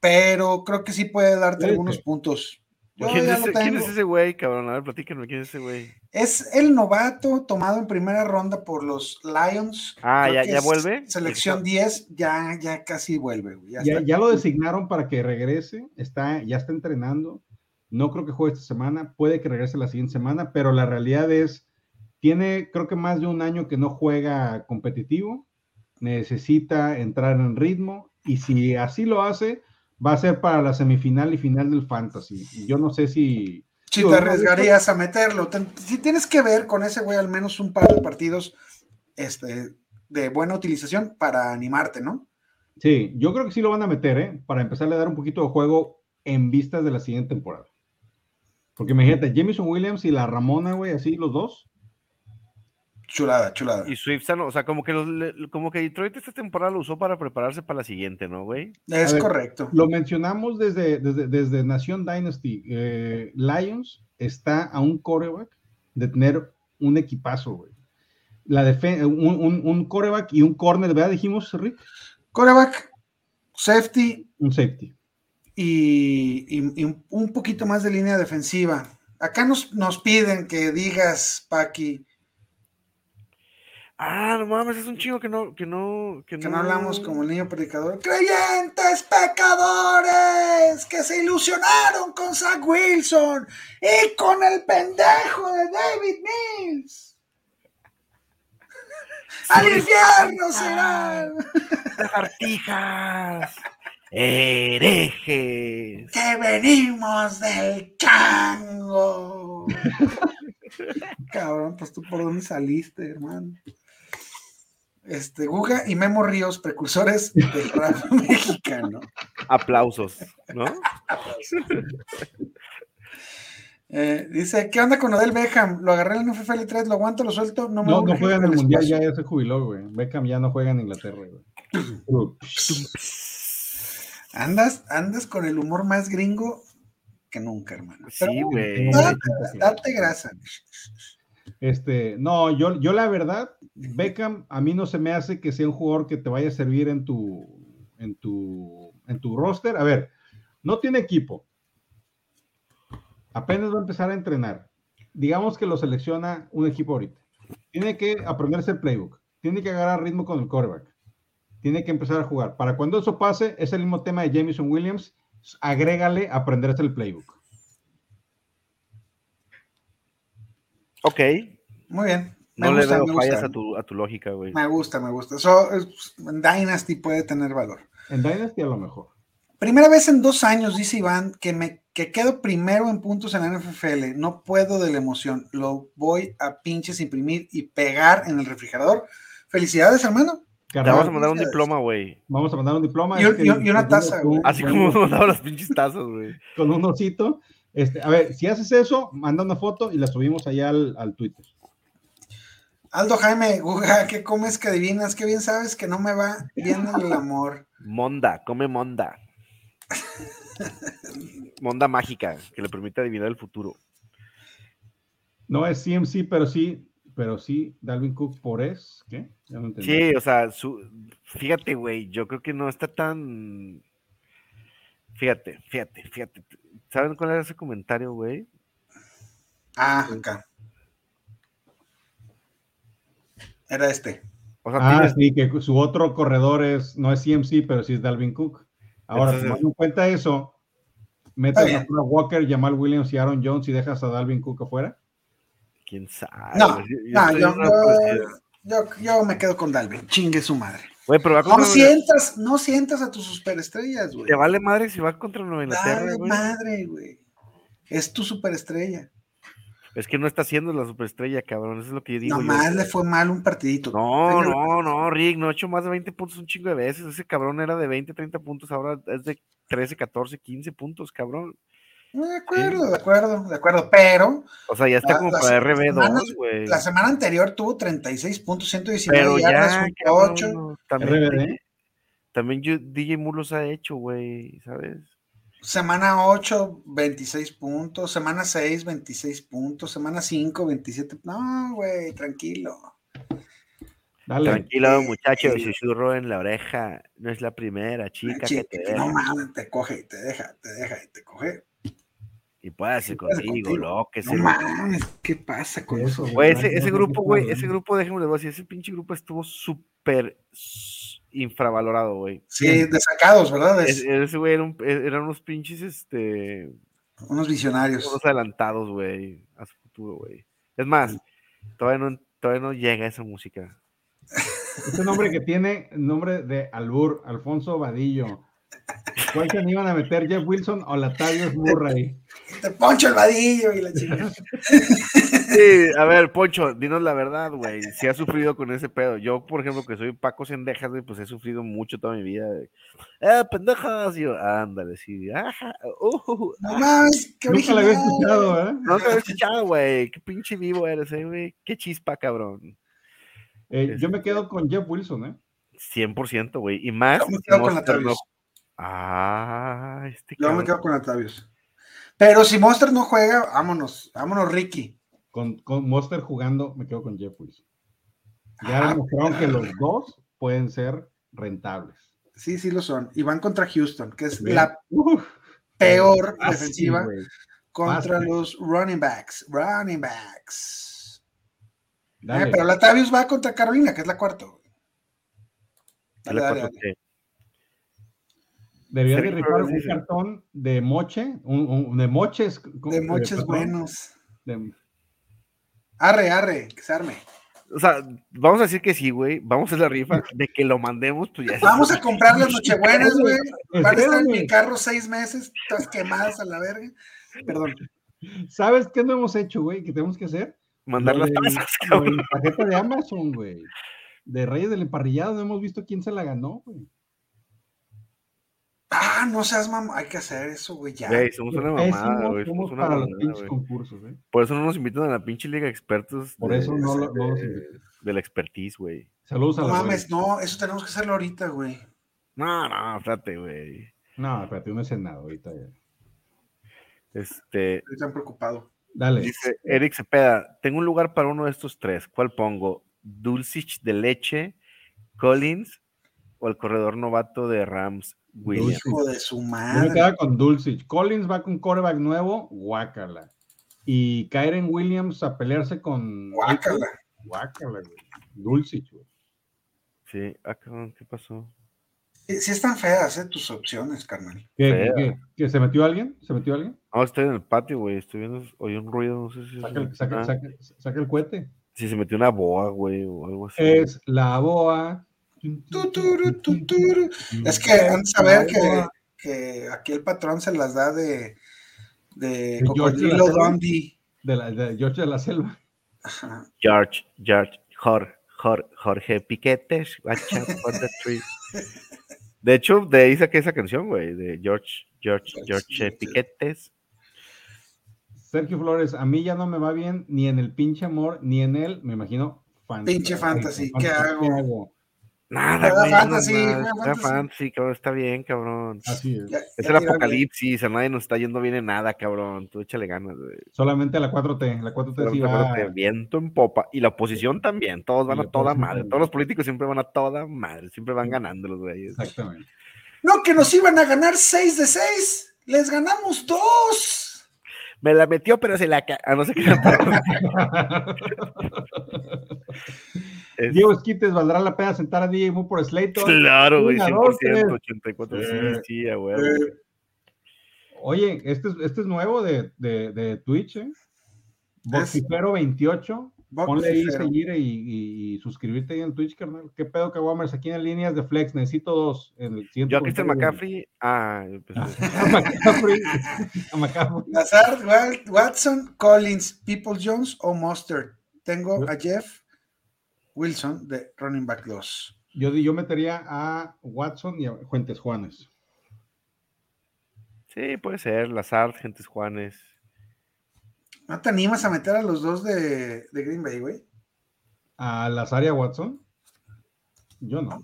pero creo que sí puede darte Sí, algunos sí. puntos. Yo ¿Quién es, ese, quién es ese güey, cabrón? A ver, platíquenme, ¿quién es ese güey? Es el novato tomado en primera ronda por los Lions. Ah, Creo ¿ya- ya vuelve? Selección 10, ya, ya casi vuelve. güey, Ya Ya, ya lo designaron para que regrese, está, ya está entrenando. No creo que juegue esta semana, puede que regrese la siguiente semana, pero la realidad es, tiene creo que más de un año que no juega competitivo, necesita entrar en ritmo y si así lo hace, va a ser para la semifinal y final del Fantasy. Y Yo no sé si... Si te arriesgarías a meterlo, si tienes que ver con ese güey al menos un par de partidos este, de buena utilización para animarte, ¿no? Sí, yo creo que sí lo van a meter, ¿eh? Para empezarle a dar un poquito de juego en vistas de la siguiente temporada. Porque imagínate, Jameson Williams y la Ramona, güey, así los dos. Chulada, chulada. Y Swift, sano, o sea, como que, los, le- como que Detroit esta temporada lo usó para prepararse para la siguiente, ¿no, güey? Es ver, correcto. Lo mencionamos desde, desde, desde Nación Dynasty. eh, Lions está a un coreback de tener un equipazo, güey. La un, un, un coreback y un corner, ¿verdad? Dijimos, Rick. Coreback, safety Un safety. y, y- y un- un poquito más de línea defensiva. Acá nos, nos piden que digas, Paqui, Ah, no mames, es un chingo que no, que no, que Que no hablamos como el niño predicador. Creyentes pecadores que se ilusionaron con Zach Wilson y con el pendejo de David Mills. Al infierno serán. lagartijas, herejes. Que venimos del chango. Cabrón, pues tú por dónde saliste, hermano. Este, Guga y Memo Ríos, precursores del rap mexicano. Aplausos, ¿no? Eh, dice, ¿qué onda con Odell Beckham? Lo agarré en el NFL 3, lo aguanto, lo suelto, no me No, no juega en el el mundial, espacio. ya, ya se jubiló, güey. Beckham ya no juega en Inglaterra, güey. Andas, andas con el humor más gringo que nunca, hermano. Sí, güey. date, date grasa. Este, no, yo, yo la verdad, Beckham a mí no se me hace que sea un jugador que te vaya a servir en tu, en tu, en tu roster. A ver, no tiene equipo. Apenas va a empezar a entrenar. Digamos que lo selecciona un equipo ahorita. Tiene que aprenderse el playbook. Tiene que agarrar ritmo con el quarterback. Tiene que empezar a jugar. Para cuando eso pase, es el mismo tema de Jameson Williams. Agrégale aprenderse el playbook. Ok, Muy bien. Me no le gusta, veo me fallas gusta. a tu, a tu lógica, güey. Me gusta, me gusta. Eso, es- Dynasty puede tener valor. En Dynasty a lo mejor. Primera vez en dos años, dice Iván, que me que quedo primero en puntos en la NFL. No puedo de la emoción. Lo voy a pinches imprimir y pegar en el refrigerador. Felicidades, hermano. Te vamos a mandar un diploma, güey. Vamos a mandar un diploma. Y un- y un- y una taza, güey. Así como hemos mandado las pinches tazas, güey. con un osito. Este, a ver, si haces eso, manda una foto y la subimos allá al, al Twitter. Aldo Jaime, Guga, ¿qué comes que adivinas? Qué bien sabes que no me va bien en el amor. Monda, come monda. monda mágica, que le permite adivinar el futuro. No es CMC, pero sí, pero sí, Dalvin Cook por es. ¿Qué? Ya no entendí. Sí, o sea, su- fíjate, güey, yo creo que no está tan. Fíjate, fíjate, fíjate. ¿Saben cuál era ese comentario, güey? Ah, acá. Era este. O sea, Ah, tienes- sí, que su otro corredor es, no es CMC, pero sí es Dalvin Cook. Ahora, Entonces- tomando en cuenta eso, metes a Walker, Jamal Williams y Aaron Jones y dejas a Dalvin Cook afuera. quién sabe. No, güey, yo- yo no, yo- yo me quedo con Dalvin. Chingue su madre. Güey, pero va No sientas, no sientas a tus superestrellas, güey. Te vale madre si va contra Nueva Inglaterra, Dale güey. madre, güey. Es tu superestrella. Es que no está siendo la superestrella, cabrón. Eso es lo que yo digo. yo. Nomás le fue mal un partidito. No, no, no, Rick, no ha hecho más de 20 puntos un chingo de veces. Ese cabrón era de 20, 30 puntos, ahora es de 13, 14, 15 puntos, cabrón. De acuerdo, de acuerdo, de acuerdo. Pero O sea, ya está La- como para semanas- RB2, güey. la semana anterior tuvo 36 puntos, 119 Pero yardas, ya, un cabrón, ocho. no, también, RBD. también yo- DJ Moore los ha hecho, güey, ¿sabes? Semana 8, 26 puntos. Semana 6, 26 puntos. Semana 5, 27. No, güey, tranquilo. Dale. Tranquilo, muchacho, sí. susurro en la oreja. No es la primera chica Chica, que te que no deja. mames, te coge y te deja, te deja y te coge. Y puede hacer puede contigo, lo que No se mames, ¿qué pasa con eso? Güey, No, ese, no, ese no, grupo, no, güey, no. ese grupo, déjenme les voy a decir, ese pinche grupo estuvo súper infravalorado, güey. Sí, desacados, ¿verdad? Es- Es- Ese güey era un- e- eran unos pinches, este, unos visionarios. unos adelantados, güey, a su futuro, güey. Es más, todavía no, todavía no llega esa música. Este nombre que tiene, nombre de Albur, Alfonso Vadillo. ¿Cuál se iban a meter, Jeff Wilson o Latavius Murray? Te poncho el vadillo y la chingada. Sí, a ver, Poncho, dinos la verdad, güey. Si has sufrido con ese pedo. Yo, por ejemplo, que soy Paco Sendejas, güey, pues he sufrido mucho toda mi vida. ¡Eh, pendejas! Y yo, ándale, sí. Ajá, uh, No mames, qué Nunca la había escuchado, no te había escuchado, güey. Qué pinche vivo eres, eh, güey. Qué chispa, cabrón. Eh, yo me quedo con Jeff Wilson, ¿eh? 100%, güey. Y más. Yo me quedo con Latavius. Ah, este Yo me cabrón. quedo con Atavius. Pero si Monster no juega, vámonos, vámonos, Ricky. Con, con Monster jugando, me quedo con Jeff Wilson. Ya Ah, demostraron que los dos pueden ser rentables. Sí, sí lo son. Y van contra Houston, que es Bien. la Uf, peor fácil, defensiva contra fácil. los running backs. Running backs. Dale. Eh, pero Latavius va contra Carolina, que es la cuarta. Dale, dale. Debería de rifar un cartón de moche, un, un- de moches. De moches buenos. de- Arre, arre, que se arme. O sea, vamos a decir que sí, güey. Vamos a hacer la rifa de que lo mandemos, pues ya. Vamos a comprar las nochebuenas, güey. Van a estar en mi carro seis meses, todas quemadas a la verga. Perdón. ¿Sabes qué no hemos hecho, güey? ¿Qué tenemos que hacer? Mandar las tazas, cabrón. de Amazon, güey. De Reyes del Emparrillado, no hemos visto quién se la ganó, güey. Ah, no seas mamá. Hay que hacer eso, güey, ya. Güey, somos una mamada, güey. somos Somos una para los pinches concursos, ¿eh? Por eso no nos invitan a la pinche liga de expertos. Por de- eso no, lo- no los de, invito. de la expertise, güey. Saludos a No la mames, no, eso tenemos que hacerlo ahorita, güey. No, no, espérate, güey. No, espérate, no es nada ahorita. ya. Este, Estoy tan preocupado. Dale. dice Eric Cepeda, tengo un lugar para uno de estos tres. ¿Cuál pongo? ¿Dulcich de leche, Collins o el corredor novato de Rams, Williams? Hijo de su Yo me madre. quedaba con Dulcich. Collins va con coreback nuevo, guácala. Y Kyren Williams a pelearse con. Guácala. Guácala, güey. Dulcich, güey. Sí, ah, cabrón, ¿qué pasó? Sí, sí están feas, eh, tus opciones, carnal. ¿Qué, Fea. qué- qué? se metió alguien? ¿Se metió alguien? No, estoy en el patio, güey. Estoy viendo, oí un ruido, no sé si es- Saca, el- saca- ah, saca- saca el cohete. si se metió una boa, güey, o algo así. Es la boa. Es que antes de saber que, que aquí el patrón se las da de, de De George de la Cocodrilo. De, la, de George de la Selva. Ajá. George, George, Jorge, Jorge, Jorge Piquetes, watch out for the tree. De hecho, de ahí saqué esa canción, güey, de George, George, George Piquetes. Sergio Flores, a mí ya no me va bien ni en el pinche amor, ni en él, me imagino. fantasy. Pinche fantasy, ¿qué hago? Nada, güey, no fantasy, juega fantasy. cabrón, está bien, cabrón. Así es. Ya- Es ya el apocalipsis, a nadie nos está yendo bien en nada, cabrón. Tú échale ganas, güey. Solamente la 4T. La 4T sí Pero va. viento en popa. Y la oposición también, todos van a toda madre. Todos los políticos siempre van a toda madre, siempre van ganando los güeyes. Exactamente. No, que nos iban a ganar 6 de 6. Les ganamos 2. Me la metió, pero se la... Ah, no sé qué. Es- Diego Esquites, ¿valdrá la pena sentar a DJ Moore por Slayton? Claro, güey, Una, 100%, dos, tres. 84, sí, Eh. Eh, Oye, este es, este es nuevo de, de, de Twitch, ¿eh? Boxifero 28. Ponle ahí seguir y, y- y suscribirte ahí en Twitch, carnal. ¿Qué pedo, Kawamers? Aquí en líneas de flex, necesito dos. En el Yo a Christian. McCaffrey. Ah, pensé- A McCaffrey. A McCaffrey. Lazard, Watson, Collins, People Jones o Mustard. Tengo a Jeff Wilson de Running Back 2. Yo, yo metería a Watson y a Fuentes Juanes. Sí, puede ser. Lazard, Gentes Juanes. ¿No te animas a meter a los dos de, de Green Bay, güey? A Lazaria Watson. Yo no.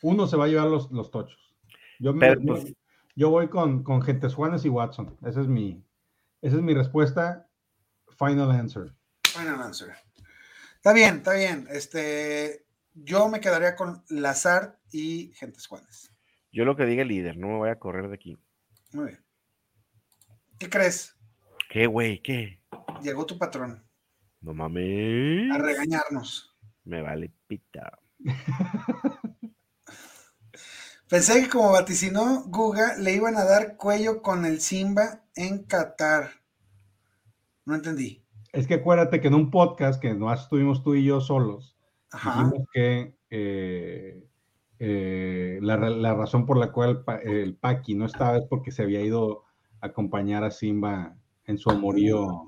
Uno se va a llevar los, los tochos. Yo, me- Pero, pues- yo voy con, con Gentes Juanes y Watson. Esa es mi, esa es mi respuesta. Final answer. Final answer. Está bien, está bien. Este, yo me quedaría con Lazard y Gentes Juanes. Yo lo que diga el líder, no me voy a correr de aquí. Muy bien. ¿Qué crees? ¿Qué, güey? ¿Qué? Llegó tu patrón No mames. a regañarnos. Me vale pita. Pensé que como vaticinó Guga, le iban a dar cuello con el Simba en Qatar. No entendí. Es que acuérdate que en un podcast que no estuvimos tú y yo solos, Ajá. dijimos que eh, eh, la, ra- la razón por la cual el Paqui no estaba es porque se había ido a acompañar a Simba en su amorío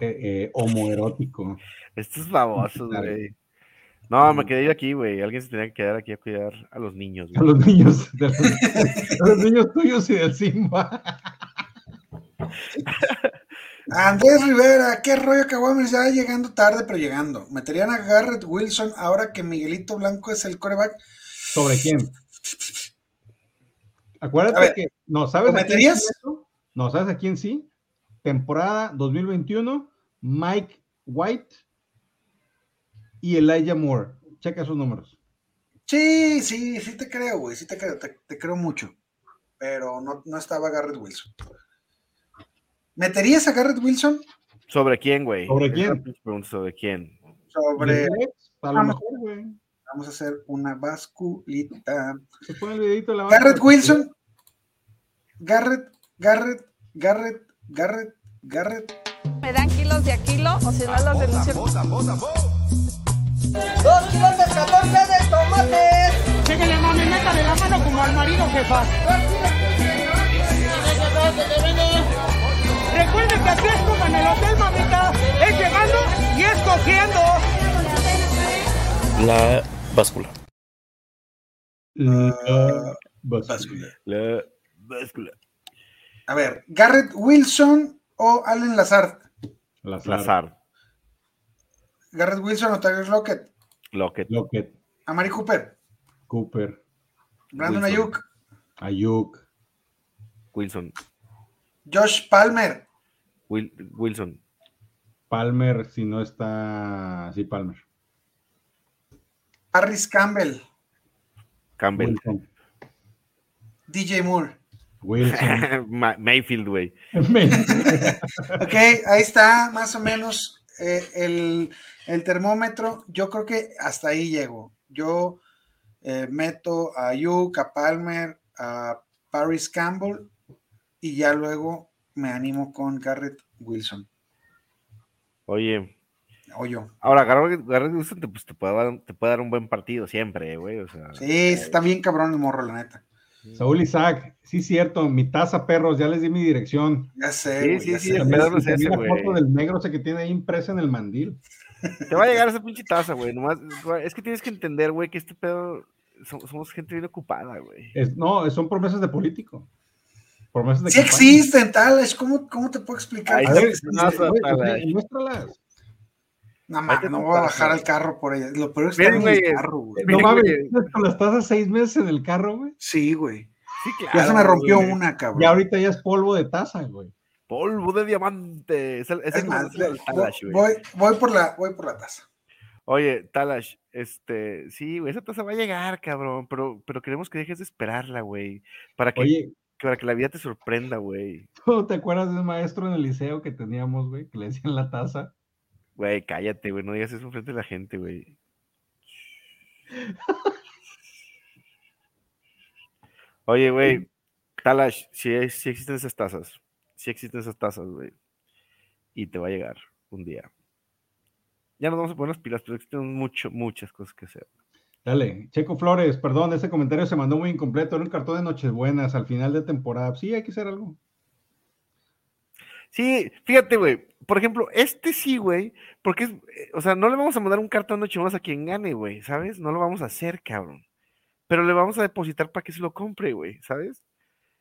eh, eh, homoerótico. Estos babosos, güey. No, me quedé yo aquí, güey. Alguien se tenía que quedar aquí a cuidar a los niños, A güey. los niños, de los, a los niños tuyos y del Simba. Andrés Rivera, qué rollo Caguames ya llegando tarde, pero llegando. ¿Meterían a Garrett Wilson ahora que Miguelito Blanco es el coreback? ¿Sobre quién? Acuérdate ver, que, no, ¿sabes ¿lo a quién sí? No, ¿sabes a quién sí? Temporada 2021, Mike White y Elijah Moore. Checa esos números. Sí, sí, sí te creo, güey, sí te creo, te, te creo mucho. Pero no, no estaba Garrett Wilson. ¿Meterías a Garrett Wilson? ¿Sobre quién, güey? ¿Sobre quién? ¿Sobre quién? Sobre. A lo mejor, güey. Vamos a hacer una basculita. Se pone el videito de la Garrett. Wilson. Garrett, Garrett, Garrett, Garrett, Garrett. ¿Me dan kilos de a kilo o si no los denuncio? Dos kilos de 14 de tomates. Pégale mami, métale la mano como al marido, jefa. Recuerden que aquí es como en el hotel, mamita. Es llegando y es cogiendo. La báscula. La báscula. La báscula. A ver, Garrett Wilson o Allen Lazard. Lazar. Lazar. Garrett Wilson o Tyler Lockett. Lockett. Lockett. Amari Cooper. Cooper. Brandon Wilson. Ayuk. Ayuk. Wilson. Josh Palmer. Wil- Wilson. Palmer, si no está. Sí, Palmer. Harris Campbell. Campbell. Wilson. DJ Moore. Wilson. Ma- Mayfield, güey. Ok, ahí está más o menos eh, el, el termómetro. Yo creo que hasta ahí llego. Yo eh, meto a Ayuk, a Palmer, a Paris Campbell y ya luego me animo con Garrett Wilson. Oye, O yo. ahora Garrett, Garrett Wilson te, pues, te, puede dar, te puede dar un buen partido siempre, güey. O sea, Sí, está bien cabrón el morro, la neta. Saúl Isaac. Sí, cierto. Mi taza, perros. Ya les di mi dirección. Ya sé. Sí, sí, ya sí, sé. el También pedo no es ese, la güey. foto del negro ese que tiene ahí impresa en el mandil. Te va a llegar esa pinche taza, güey. Nomás, es que tienes que entender, güey, que este pedo so- somos gente bien ocupada, güey. No, son promesas de político. Promesas de Sí campaña. existen, tales. ¿Cómo, ¿Cómo te puedo explicar? Ay, A ver, muéstralas. No, Vete no voy a bajar al carro por ella. Lo peor es que está en el carro, güey. No mames, güey. tienes con las tazas seis meses en el carro, güey. Sí, güey. Sí, claro. Ya se me rompió güey. una, cabrón. Y ahorita ya es polvo de taza, güey. Polvo de diamante. Es el, es Es el más, voy, Talash, güey. voy, voy por la, voy por la taza. Oye, Talash, este, sí, güey, esa taza va a llegar, cabrón, pero, pero queremos que dejes de esperarla, güey, para que, Oye, para que la vida te sorprenda, güey. ¿tú te acuerdas de un maestro en el liceo que teníamos, güey? Que le decían la taza. Güey, cállate, güey, no digas eso frente a la gente, güey. Oye, güey, Talash, sí existen esas tazas, sí existen esas tazas, güey, y te va a llegar un día. Ya nos vamos a poner las pilas, pero existen mucho, muchas cosas que hacer. Dale, Checo Flores, perdón, ese comentario se mandó muy incompleto. Era un cartón de Nochebuenas al final de temporada. Sí, hay que hacer algo. Sí, fíjate, güey. Por ejemplo, este sí, güey, porque es, eh, o sea, no le vamos a mandar un cartón de más a quien gane, güey, ¿sabes? No lo vamos a hacer, cabrón. Pero le vamos a depositar para que se lo compre, güey, ¿sabes?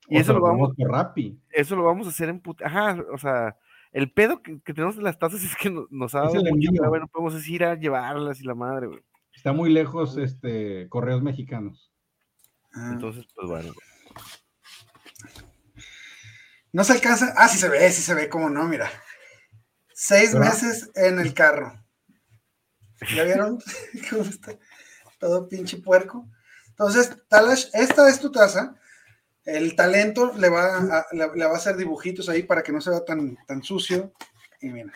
Y O eso lo vamos, Rappi. eso lo vamos a hacer en put- Ajá, o sea, el pedo que, que tenemos de las tazas es que no- nos ha dado mucho, no podemos ir a llevarlas y la madre, güey. Está muy lejos, este, correos mexicanos. Ah, Entonces, pues bueno. No se alcanza. Ah, sí se ve, sí se ve, cómo no, mira. Seis ¿Verdad? meses en el carro. ¿Ya vieron cómo está? Todo pinche puerco. Entonces, Talash, esta es tu taza. El talento le va a, le, le va a hacer dibujitos ahí para que no se vea tan, tan sucio. Y mira.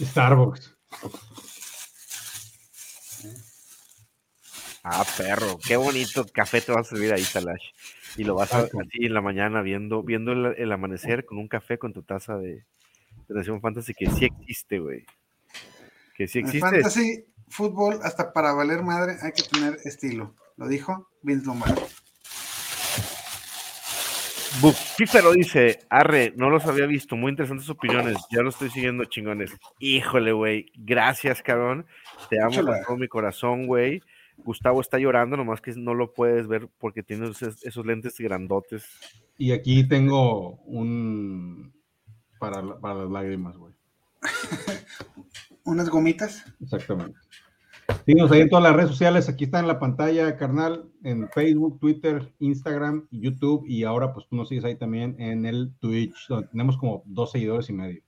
Starbucks. Ah, perro, qué bonito café te vas a servir ahí, Talash. Y lo vas a así en la mañana viendo, viendo el, el amanecer con un café con tu taza de, de Nación Fantasy que sí existe, güey. Que sí En existe. fantasy fútbol, hasta para valer madre, hay que tener estilo. Lo dijo Vince Lombardi. Bucífero dice, arre, no los había visto, muy interesantes opiniones, ya lo estoy siguiendo chingones. Híjole, güey, gracias, cabrón. Te amo Chula. con todo mi corazón, güey. Gustavo está llorando, nomás que no lo puedes ver porque tiene esos, esos lentes grandotes. Y aquí tengo un para, para las lágrimas, güey. Unas gomitas. Exactamente. Síguenos ahí en todas las redes sociales. Aquí está en la pantalla, carnal, en Facebook, Twitter, Instagram, YouTube. Y ahora, pues tú nos sigues ahí también en el Twitch, donde tenemos como dos seguidores y medio.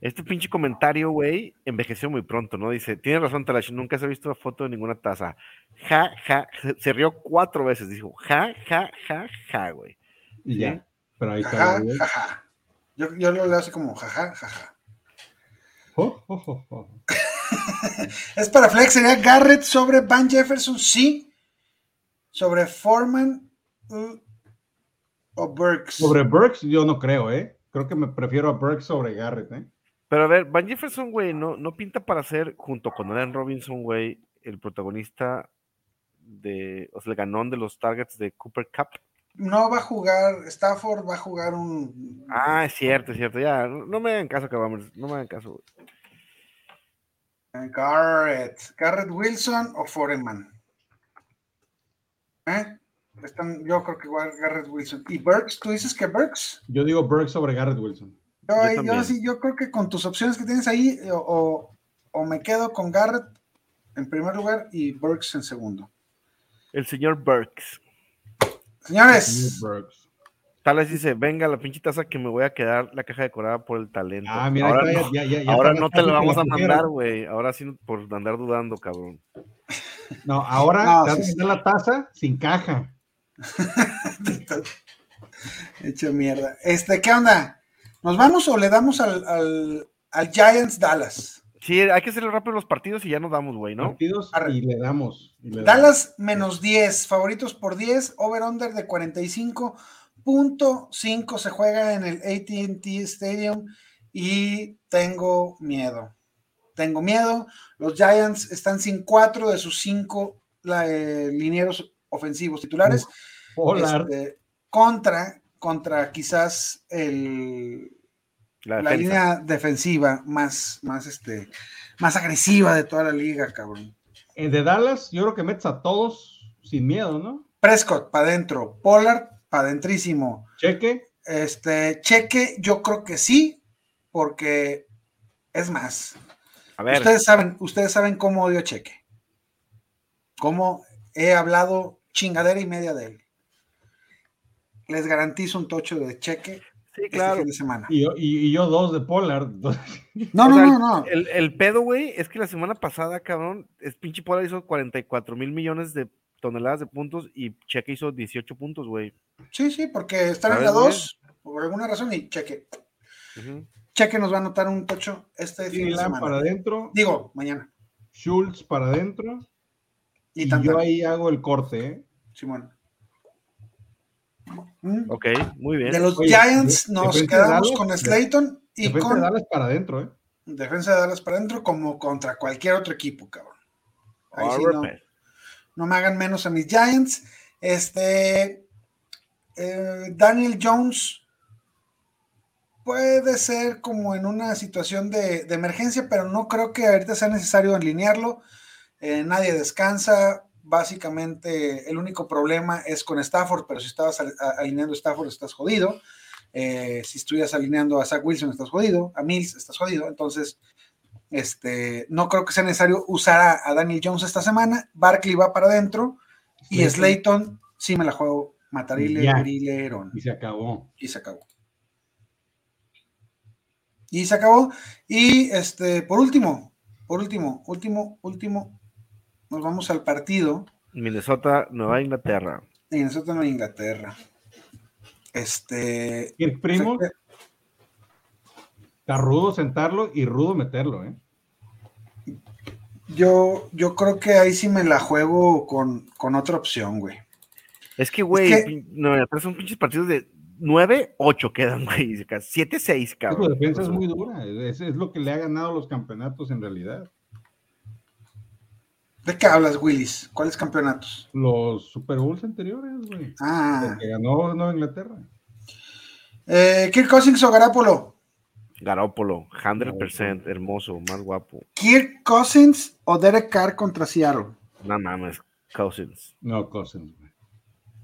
Este pinche comentario, güey, envejeció muy pronto, ¿no? Dice, tienes razón, Talash, nunca se ha visto foto de ninguna taza. Ja, ja, se- rió cuatro veces, dijo, ja, ja, ja, ja, güey. Y ¿Sí? ya. Pero ahí está. Güey. jaja. Yo, yo lo leo así como jaja, jaja. Oh, oh, oh, oh. Es para Flex, sería Garrett sobre Van Jefferson, sí. Sobre Foreman uh, o Burks. Sobre Burks, yo no creo, ¿eh? Creo que me prefiero a Burks sobre Garrett, ¿eh? Pero a ver, Van Jefferson, güey, no, no pinta para ser, junto con Allen Robinson, güey, el protagonista de, o sea, el ganón de los targets de Cooper Cup. No va a jugar, Stafford va a jugar un. Ah, es cierto, es cierto. Ya, no, no me hagan caso, cabrón. No me hagan caso, güey. Garrett. Garrett Wilson o Foreman. ¿Eh? Están, yo creo que igual Garrett Wilson. ¿Y Burks? ¿Tú dices que Burks? Yo digo Burks sobre Garrett Wilson. Yo, Yo yo también. sí, yo creo que con tus opciones que tienes ahí, o, o- o me quedo con Garrett en primer lugar y Burks en segundo. El señor Burks. Señores, Burks. Tal vez dice, venga la pinche taza que me voy a quedar la caja decorada por el talento. Ah, mira, ahora no, ya, ya, ya ahora no te que vamos la a mandar, güey. Ahora sí por andar dudando, cabrón. No, ahora No, te vas sí, a sí. meter la taza sin caja. hecho mierda. Este, ¿qué onda? ¿Nos vamos o le damos al, al, al Giants Dallas? Sí, hay que hacerle rápido los partidos y ya nos damos, güey, ¿no? Partidos Arre. y le damos. y le damos. Dallas menos 10, favoritos por 10, over-under de 45.5 se juega en el ATT Stadium y tengo miedo. Tengo miedo. Los Giants están sin cuatro de sus cinco la- eh, linieros ofensivos titulares Pollard. este, contra, contra quizás el, La, línea defensiva más, más, este, más agresiva de toda la liga, cabrón. Eh, de Dallas, yo creo que metes a todos sin miedo, ¿no? Prescott para adentro, Pollard adentrísimo. Cheque. Este, cheque, yo creo que sí, porque es más. A ver, Ustedes saben, ustedes saben cómo odio a cheque. Cómo he hablado chingadera y media de él. Les garantizo un tocho de cheque sí, este claro. fin de semana. Y yo, y, y yo dos de Pollard. No, no, sea, no, no. El, el pedo, güey, es que la semana pasada, cabrón, es pinche Pollard hizo 44 mil millones de toneladas de puntos y Cheque hizo 18 puntos, güey. Sí, sí, porque están en ¿Sabes, la güey? 2 por alguna razón y cheque. Ujú. Cheque nos va a anotar un tocho este fin de Dylan semana. para adentro. Digo, mañana. Schultz para adentro. Y, Y, yo ahí hago el corte, ¿eh? Simón. Mm. Ok, muy bien. De los Oye, Giants de- nos defensa quedamos Dallas, con de- Slayton y Defensa con de Dallas para adentro, ¿eh? defensa de Dallas para adentro como contra cualquier otro equipo, cabrón. Ahí sí no. No me hagan menos a mis Giants. Este eh, Daniel Jones puede ser como en una situación de, emergencia, pero no creo que ahorita sea necesario alinearlo. Eh, nadie descansa. Básicamente, el único problema es con Stafford, pero si estabas alineando Stafford, estás jodido. Eh, si estuvieras alineando a Zach Wilson, estás jodido. A Mills, estás jodido. Entonces, este, no creo que sea necesario usar a, a Daniel Jones esta semana. Barkley va para adentro y Slayton. Slayton sí me la juego. Matarile, Ya. Y se acabó. Y se acabó. Y se acabó. Y este, por último, por último, último, último, nos vamos al partido Minnesota, Nueva Inglaterra. Minnesota, Nueva Inglaterra. Este. Kirk Primo, está rudo sentarlo y rudo meterlo, ¿eh? Yo, yo creo que ahí sí me la juego con, con otra opción, güey. Es que, güey, que- pin- Nueva Inglaterra son pinches partidos de 9-8 quedan, güey. 7-6, Su cabrón. defensa es sea, muy dura. Es, es lo que le ha ganado los campeonatos en realidad. ¿De qué hablas, Willis? ¿Cuáles campeonatos? Los Super Bowls anteriores, güey. Ah, Que ganó Nueva Inglaterra. eh, Kirk Cousins o Garapolo. Garópolo, 100%, hermoso, más guapo. Kirk Cousins o Derek Carr contra Seattle. No mames, Cousins. No, Cousins, güey.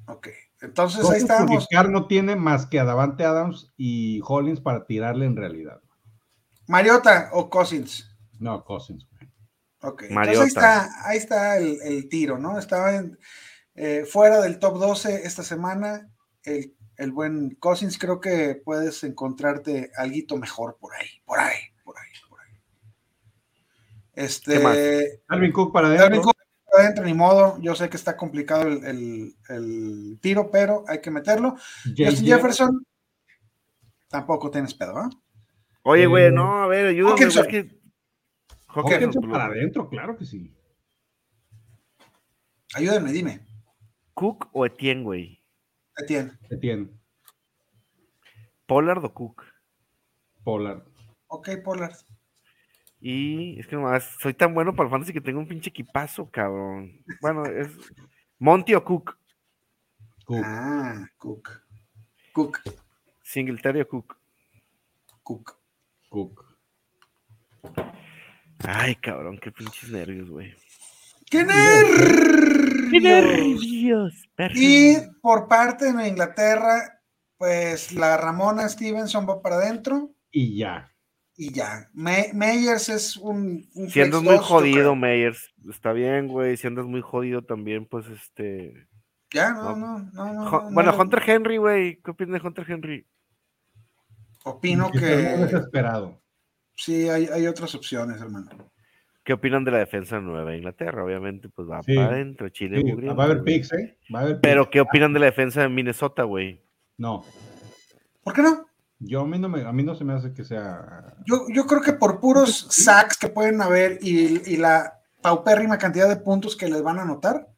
Ok, entonces ahí Cousins estábamos. Carr no tiene más que a Davante Adams y Hollins para tirarle en realidad. Mariota o Cousins. No, Cousins, güey. Ok, Mariota. entonces ahí está, ahí está el, el tiro, ¿no? Estaba en- eh, fuera del top 12 esta semana. El, el buen Cousins, creo que puedes encontrarte algo mejor por ahí, por ahí, por ahí, por ahí. ¿Qué más? Este, Alvin Cook para adentro. Cook para adentro, ni modo. Yo sé que está complicado el, el- el tiro, pero hay que meterlo. Justin Jefferson Tampoco tienes pedo, ¿ah? Oye, Eh, güey, no, a ver, ayúdame. Hawkinson. Que... Hawkinson para adentro, claro que sí. Ayúdenme, dime. ¿Cook o Etienne, güey? Etienne. Etienne, ¿Pollard o Cook? Pollard. Ok, Pollard. Y es que nomás soy tan bueno para el fantasy que tengo un pinche equipazo, cabrón. Bueno, es Monty o Cook. Cook. Ah, Cook. Cook. Singletary o Cook. Cook. Cook. Ay, cabrón, qué pinches nervios, güey. ¡Qué nervios! ¡Qué nervios! Y por parte de Inglaterra, pues la Ramona Stevenson va para adentro Y ya. y ya. Me- Meyers es un, un Si andas flex muy jodido. Meyers, está bien, güey. Si andas muy jodido también, pues este. Ya, no, No. no, no. no, Jo- no, bueno, no. Hunter Henry, güey. ¿Qué opinas de Hunter Henry? Opino que desesperado. sí, hay, hay otras opciones, hermano. ¿Qué opinan de la defensa de Nueva Inglaterra? Obviamente, pues va Sí. para adentro, Chile. Sí, va a haber picks, ¿eh? Va a haber Pero, picks. ¿qué opinan de la defensa de Minnesota, güey? No, ¿Por qué no? yo a mí no, me, a mí no se me hace que sea... Yo, yo creo que por puros sacks que pueden haber y, y la paupérrima cantidad de puntos que les van a anotar,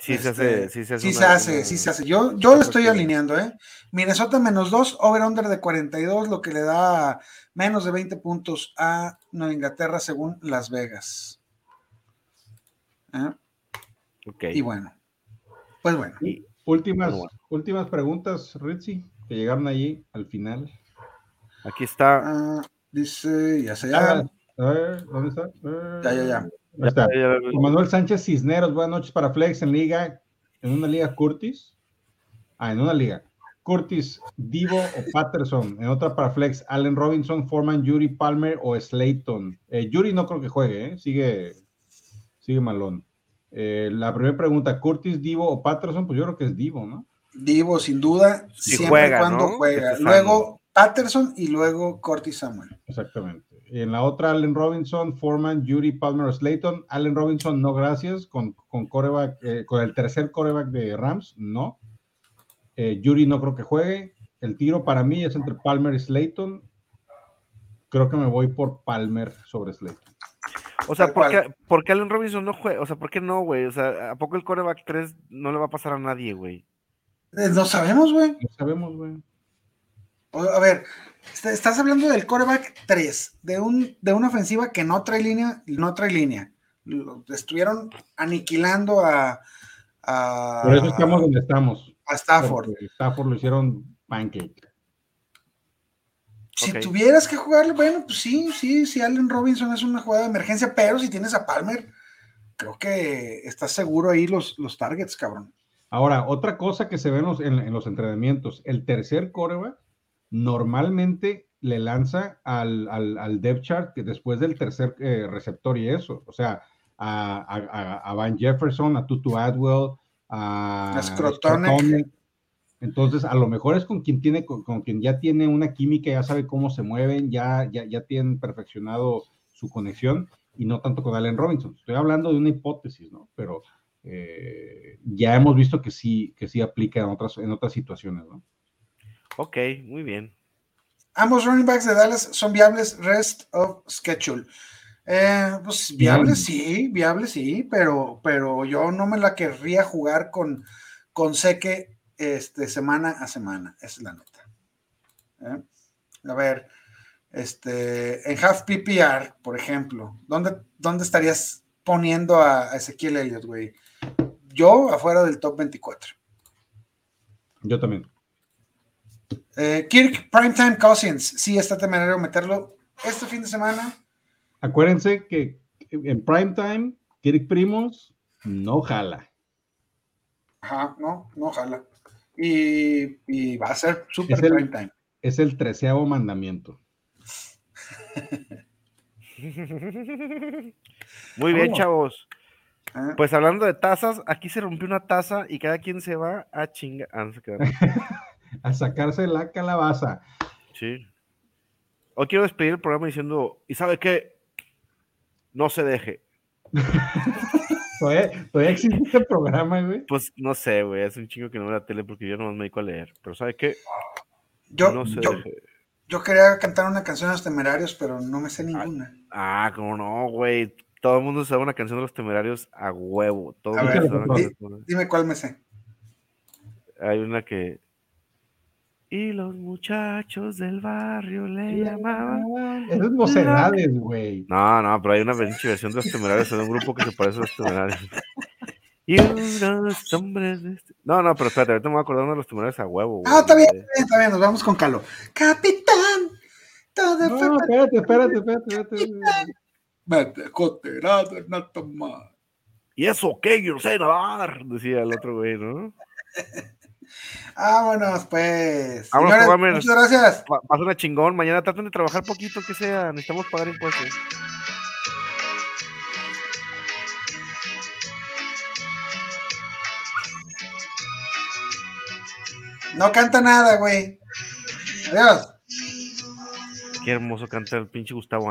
Sí se este, hace, sí se hace. sí se hace, una- sí se hace. Yo, yo lo estoy alineando, ¿eh? Minnesota menos 2, over-under de 42, lo que le da menos de 20 puntos a Nueva Inglaterra según Las Vegas. ¿Eh? Ok. Y bueno, pues bueno. Y- Últimas, Bueno, últimas preguntas, Ritzy, que llegaron allí al final. Aquí está. Ah, dice, ya sé, Ah, ya. a ver, ¿dónde está? Ya, ya, ya. Ahí está. Ya- ya- Juan Manuel Sánchez Cisneros, buenas noches para Flex en liga, en una liga Curtis. Ah, en una liga. Curtis, Divo o Patterson. En otra para Flex, Allen Robinson, Foreman, Yuri Palmer o Slayton. Eh, Yuri no creo que juegue, ¿eh? sigue, sigue malón. Eh, la primera pregunta, Curtis, Divo o Patterson, pues yo creo que es Divo, ¿no? Divo, sin duda, Si siempre juega, y cuando ¿no? juega. Este Luego Patterson y luego Cortis Samuel. Exactamente. En la otra, Allen Robinson, Foreman, Yuri Palmer o Slayton. Allen Robinson, no gracias. Con, con, coreback, eh, con el tercer coreback de Rams, no. Eh, Yuri no creo que juegue. El tiro para mí es entre Palmer y Slayton. Creo que me voy por Palmer sobre Slayton. O sea, ¿por qué, por qué Allen Robinson no juega? O sea, ¿por qué no, güey? O sea, ¿a poco el coreback 3 no le va a pasar a nadie, güey? Eh, No sabemos, güey. No sabemos, güey. A ver, est- estás hablando del coreback 3, de, un, de una ofensiva que no trae línea, no trae línea. Lo- estuvieron aniquilando a, a, Por eso estamos donde estamos. a Stafford. Porque Stafford lo hicieron pancake. Si tuvieras que jugarlo, bueno, pues sí, sí, sí, Allen Robinson es una jugada de emergencia, pero si tienes a Palmer, creo que estás seguro ahí los, los targets, cabrón. Ahora, otra cosa que se ve en los, en- en los entrenamientos, el tercer coreback normalmente le lanza al, al, al depth chart que después del tercer eh, receptor y eso, o sea, a, a- a- Van Jefferson, a Tutu Adwell, a. Scrotonek. Entonces, a lo mejor es con quien tiene, con, con quien ya tiene una química, ya sabe cómo se mueven, ya, ya, ya tienen perfeccionado su conexión y no tanto con Allen Robinson. Estoy hablando de una hipótesis, ¿no? Pero eh, ya hemos visto que sí, que sí aplica en otras, en otras situaciones, ¿no? Ok, muy bien. Ambos running backs de Dallas son viables rest of schedule. Eh, pues viables sí, viables sí, pero, pero yo no me la querría jugar con, con Seque este, semana a semana, esa es la neta. ¿Eh? A ver, este, en Half PPR, por ejemplo, ¿dónde, dónde estarías poniendo a, a Ezequiel Elliott, güey? Yo afuera del top 24. Yo también. Eh, Kirk Primetime Cousins, sí está temerario meterlo este fin de semana. Acuérdense que en primetime, Kirk Primos no jala. Ajá, no, no, ojalá. Y, y va a ser super Es el- prime time. Es el treceavo mandamiento. Muy bien, Oh. chavos. ¿eh? Pues hablando de tazas, aquí se rompió una taza y cada quien se va a chinga. Ah, no. A sacarse la calabaza. Sí. Hoy quiero despedir el programa diciendo, ¿y sabe qué? No se deje. Todavía, todavía existe este programa, güey. Pues no sé, güey, es un chingo que no veo la tele porque yo nomás me dedico a leer. Pero ¿sabe qué? Yo, no sé. yo, yo quería cantar una canción a los temerarios, pero no me sé ninguna. Ah, cómo no, güey. Todo el mundo sabe una canción de los temerarios a huevo. Todo el A mundo ver. Dime cuál me sé. Hay una que. Y los muchachos del barrio le llamaban. Esas mocedades, güey. No, no, pero hay una versión de los temerarios en un grupo que se parece a los temerarios. Y unos hombres. de este- No, no, pero espérate, ahorita me voy a acordar uno de los temerarios a huevo. Ah, está bien, güey. está bien, está bien, nos vamos con Calo. Capitán, todo No, fue espérate, espérate, espérate, espérate. Mete coterado en alta mar. ¿Y eso qué? Yo no sé nadar, decía el otro güey, ¿no? Vámonos, pues. Vámonos, Señores, Caguames. muchas gracias. Pa- Pasa una chingón. Mañana traten de trabajar poquito, que sea. Necesitamos pagar impuestos. No canta nada, güey. Adiós. Qué hermoso canta el pinche Gustavo